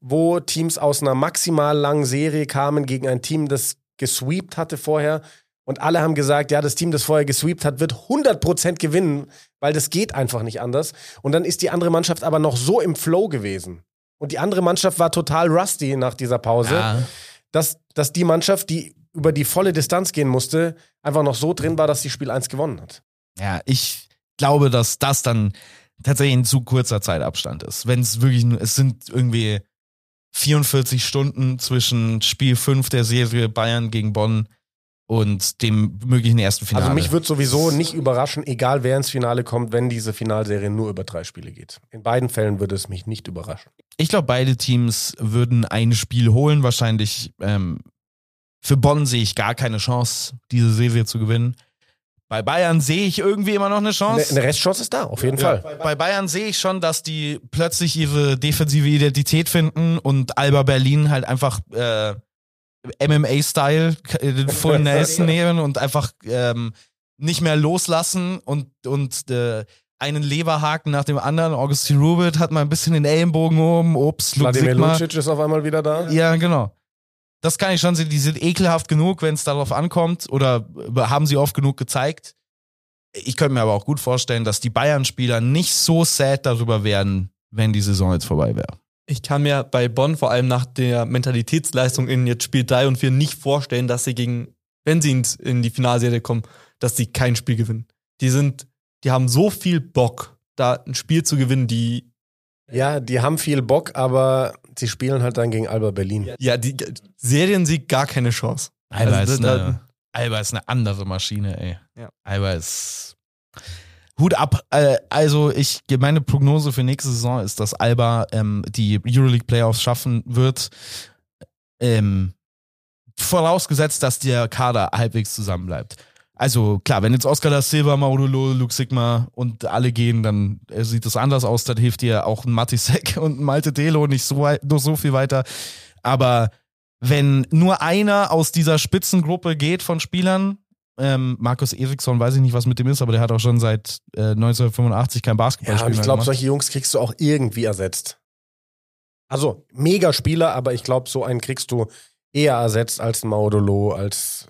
wo Teams aus einer maximal langen Serie kamen gegen ein Team, das gesweept hatte vorher. Und alle haben gesagt, ja, das Team, das vorher gesweept hat, wird 100% gewinnen, weil das geht einfach nicht anders. Und dann ist die andere Mannschaft aber noch so im Flow gewesen. Und die andere Mannschaft war total rusty nach dieser Pause ja. dass, dass die Mannschaft, die über die volle Distanz gehen musste, einfach noch so drin war, dass sie Spiel 1 gewonnen hat. ja, ich glaube, dass das dann tatsächlich ein zu kurzer Zeitabstand ist. Wenn es wirklich, nur- es sind irgendwie 44 Stunden zwischen Spiel 5 der Serie Bayern gegen Bonn und dem möglichen ersten Finale. Also mich würde sowieso nicht überraschen, egal wer ins Finale kommt, wenn diese Finalserie nur über drei Spiele geht. In beiden Fällen würde es mich nicht überraschen. Ich glaube, beide Teams würden ein Spiel holen. Wahrscheinlich ähm, für Bonn sehe ich gar keine Chance, diese Serie zu gewinnen. Bei Bayern sehe ich irgendwie immer noch eine Chance. eine Restchance ist da, auf jeden Fall. Bei Bayern sehe ich schon, dass die plötzlich ihre defensive Identität finden und Alba Berlin halt einfach äh, MMA-Style äh, den Full Nelson nehmen und einfach ähm, nicht mehr loslassen und, und äh, einen Leberhaken nach dem anderen. Augustin Rubit hat mal ein bisschen den Ellenbogen oben. Ups, Luke Vladimir. Lucic ist auf einmal wieder da. Ja, genau. Das kann ich schon sehen. Die sind ekelhaft genug, wenn es darauf ankommt. Oder haben sie oft genug gezeigt. Ich könnte mir aber auch gut vorstellen, dass die Bayern-Spieler nicht so sad darüber werden, wenn die Saison jetzt vorbei wäre. Ich kann mir bei Bonn vor allem nach der Mentalitätsleistung in jetzt Spiel 3 und 4 nicht vorstellen, dass sie gegen, wenn sie ins, in die Finalserie kommen, dass sie kein Spiel gewinnen. Die sind, die haben so viel Bock, da ein Spiel zu gewinnen, die, Ja, die haben viel Bock, aber sie spielen halt dann gegen Alba Berlin. ja, die Seriensieg gar keine Chance. Alba, Also, ist, da- eine, Alba ist eine andere Maschine, ey. Ja. Alba ist. Hut ab. Äh, Also, ich, meine Prognose für nächste Saison ist, dass Alba ähm, die Euroleague Playoffs schaffen wird. Ähm, vorausgesetzt, dass der Kader halbwegs zusammenbleibt. Also klar, wenn jetzt Oscar da Silva, Maudolo, Luke Sigma und alle gehen, dann äh, sieht es anders aus. Dann hilft dir auch ein Matisek und ein Malte Delo nicht so, weit, noch so viel weiter. Aber wenn nur einer aus dieser Spitzengruppe geht von Spielern, ähm, Markus Eriksson, weiß ich nicht, was mit dem ist, aber der hat auch schon seit äh, 1985 kein Basketball Ja, und ich glaube, solche Jungs kriegst du auch irgendwie ersetzt. Also, mega Spieler, aber ich glaube, so einen kriegst du eher ersetzt als Maudolo, als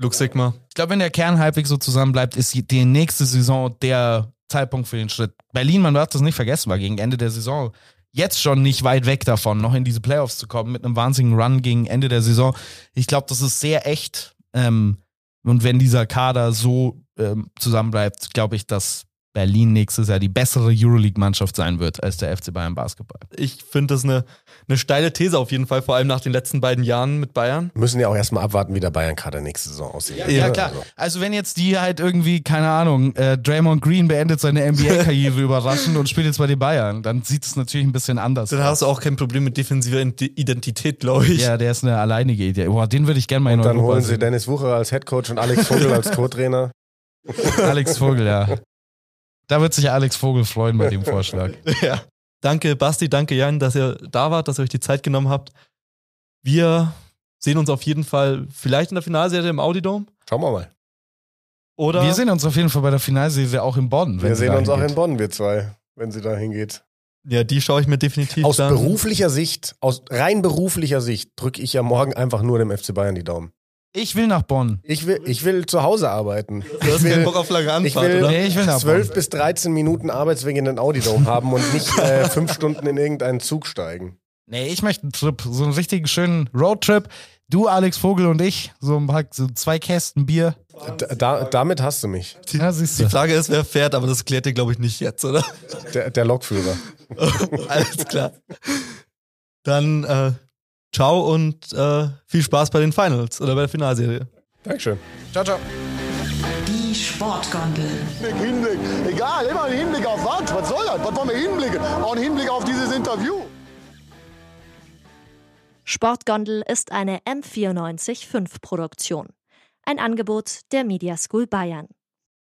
Luke Sigma. Ich glaube, wenn der Kern halbwegs so zusammenbleibt, ist die- die nächste Saison der Zeitpunkt für den Schritt. Berlin, man darf das nicht vergessen, war gegen Ende der Saison jetzt schon nicht weit weg davon, noch in diese Playoffs zu kommen mit einem wahnsinnigen Run gegen Ende der Saison. Ich glaube, das ist sehr echt. Ähm, und wenn dieser Kader so ähm, zusammenbleibt, glaube ich, dass Berlin nächstes Jahr die bessere Euroleague-Mannschaft sein wird als der FC Bayern Basketball. Ich finde das eine, eine steile These auf jeden Fall, vor allem nach den letzten beiden Jahren mit Bayern. Müssen ja auch erstmal abwarten, wie der Bayern-Kader nächste Saison aussieht. Ja, ja, klar. Also wenn jetzt die halt irgendwie, keine Ahnung, äh, Draymond Green beendet seine NBA-Karriere überraschend und spielt jetzt bei den Bayern, dann sieht es natürlich ein bisschen anders Dann aus. hast du auch kein Problem mit defensiver Identität, glaube ich. Ja, der ist eine alleinige Idee. Boah, den würde ich gerne mal in Und dann Europa holen sie sehen. Dennis Wucherer als Headcoach und Alex Vogel als Co-Trainer. Alex Vogel, ja. Da wird sich Alex Vogel freuen bei dem Vorschlag. Ja. Danke, Basti, danke, Jan, dass ihr da wart, dass ihr euch die Zeit genommen habt. Wir sehen uns auf jeden Fall vielleicht in der Finalserie im Audidome. Schauen wir mal. Oder Wir sehen uns auf jeden Fall bei der Finalserie auch in Bonn. wenn Wir sehen uns auch dahin in Bonn, wir zwei, wenn sie da hingeht. ja, die schaue ich mir definitiv Aus dann. beruflicher Sicht, aus rein beruflicher Sicht, drücke ich ja morgen einfach nur dem FC Bayern die Daumen. Ich will nach Bonn. Ich will, ich will zu Hause arbeiten. Du hast ich will, keinen Bock auf lange ich Anfahrt, will, oder? Nee, ich will nach 12 Bonn. bis 13 Minuten Arbeitsweg in den Audidome haben und nicht äh, fünf Stunden in irgendeinen Zug steigen. Nee, ich möchte einen Trip, so einen richtigen schönen Roadtrip. Du, Alex Vogel und ich, so ein paar, so zwei Kästen Bier. Da, da, damit hast du mich. Ja, siehst Die du. Frage ist, wer fährt, aber das klärt ihr, glaube ich, nicht jetzt, oder? Der, der Lokführer. Alles klar. Dann äh, ciao und äh, viel Spaß bei den Finals oder bei der Finalserie. Dankeschön. Ciao, ciao. Die Sportgondel. Hinblick, Hinblick. Egal, immer ein Hinblick auf was? Was soll das? Was wollen wir hinblicken? Auch ein Hinblick auf dieses Interview. Sportgondel ist eine M945 Produktion. Ein Angebot der Media School Bayern.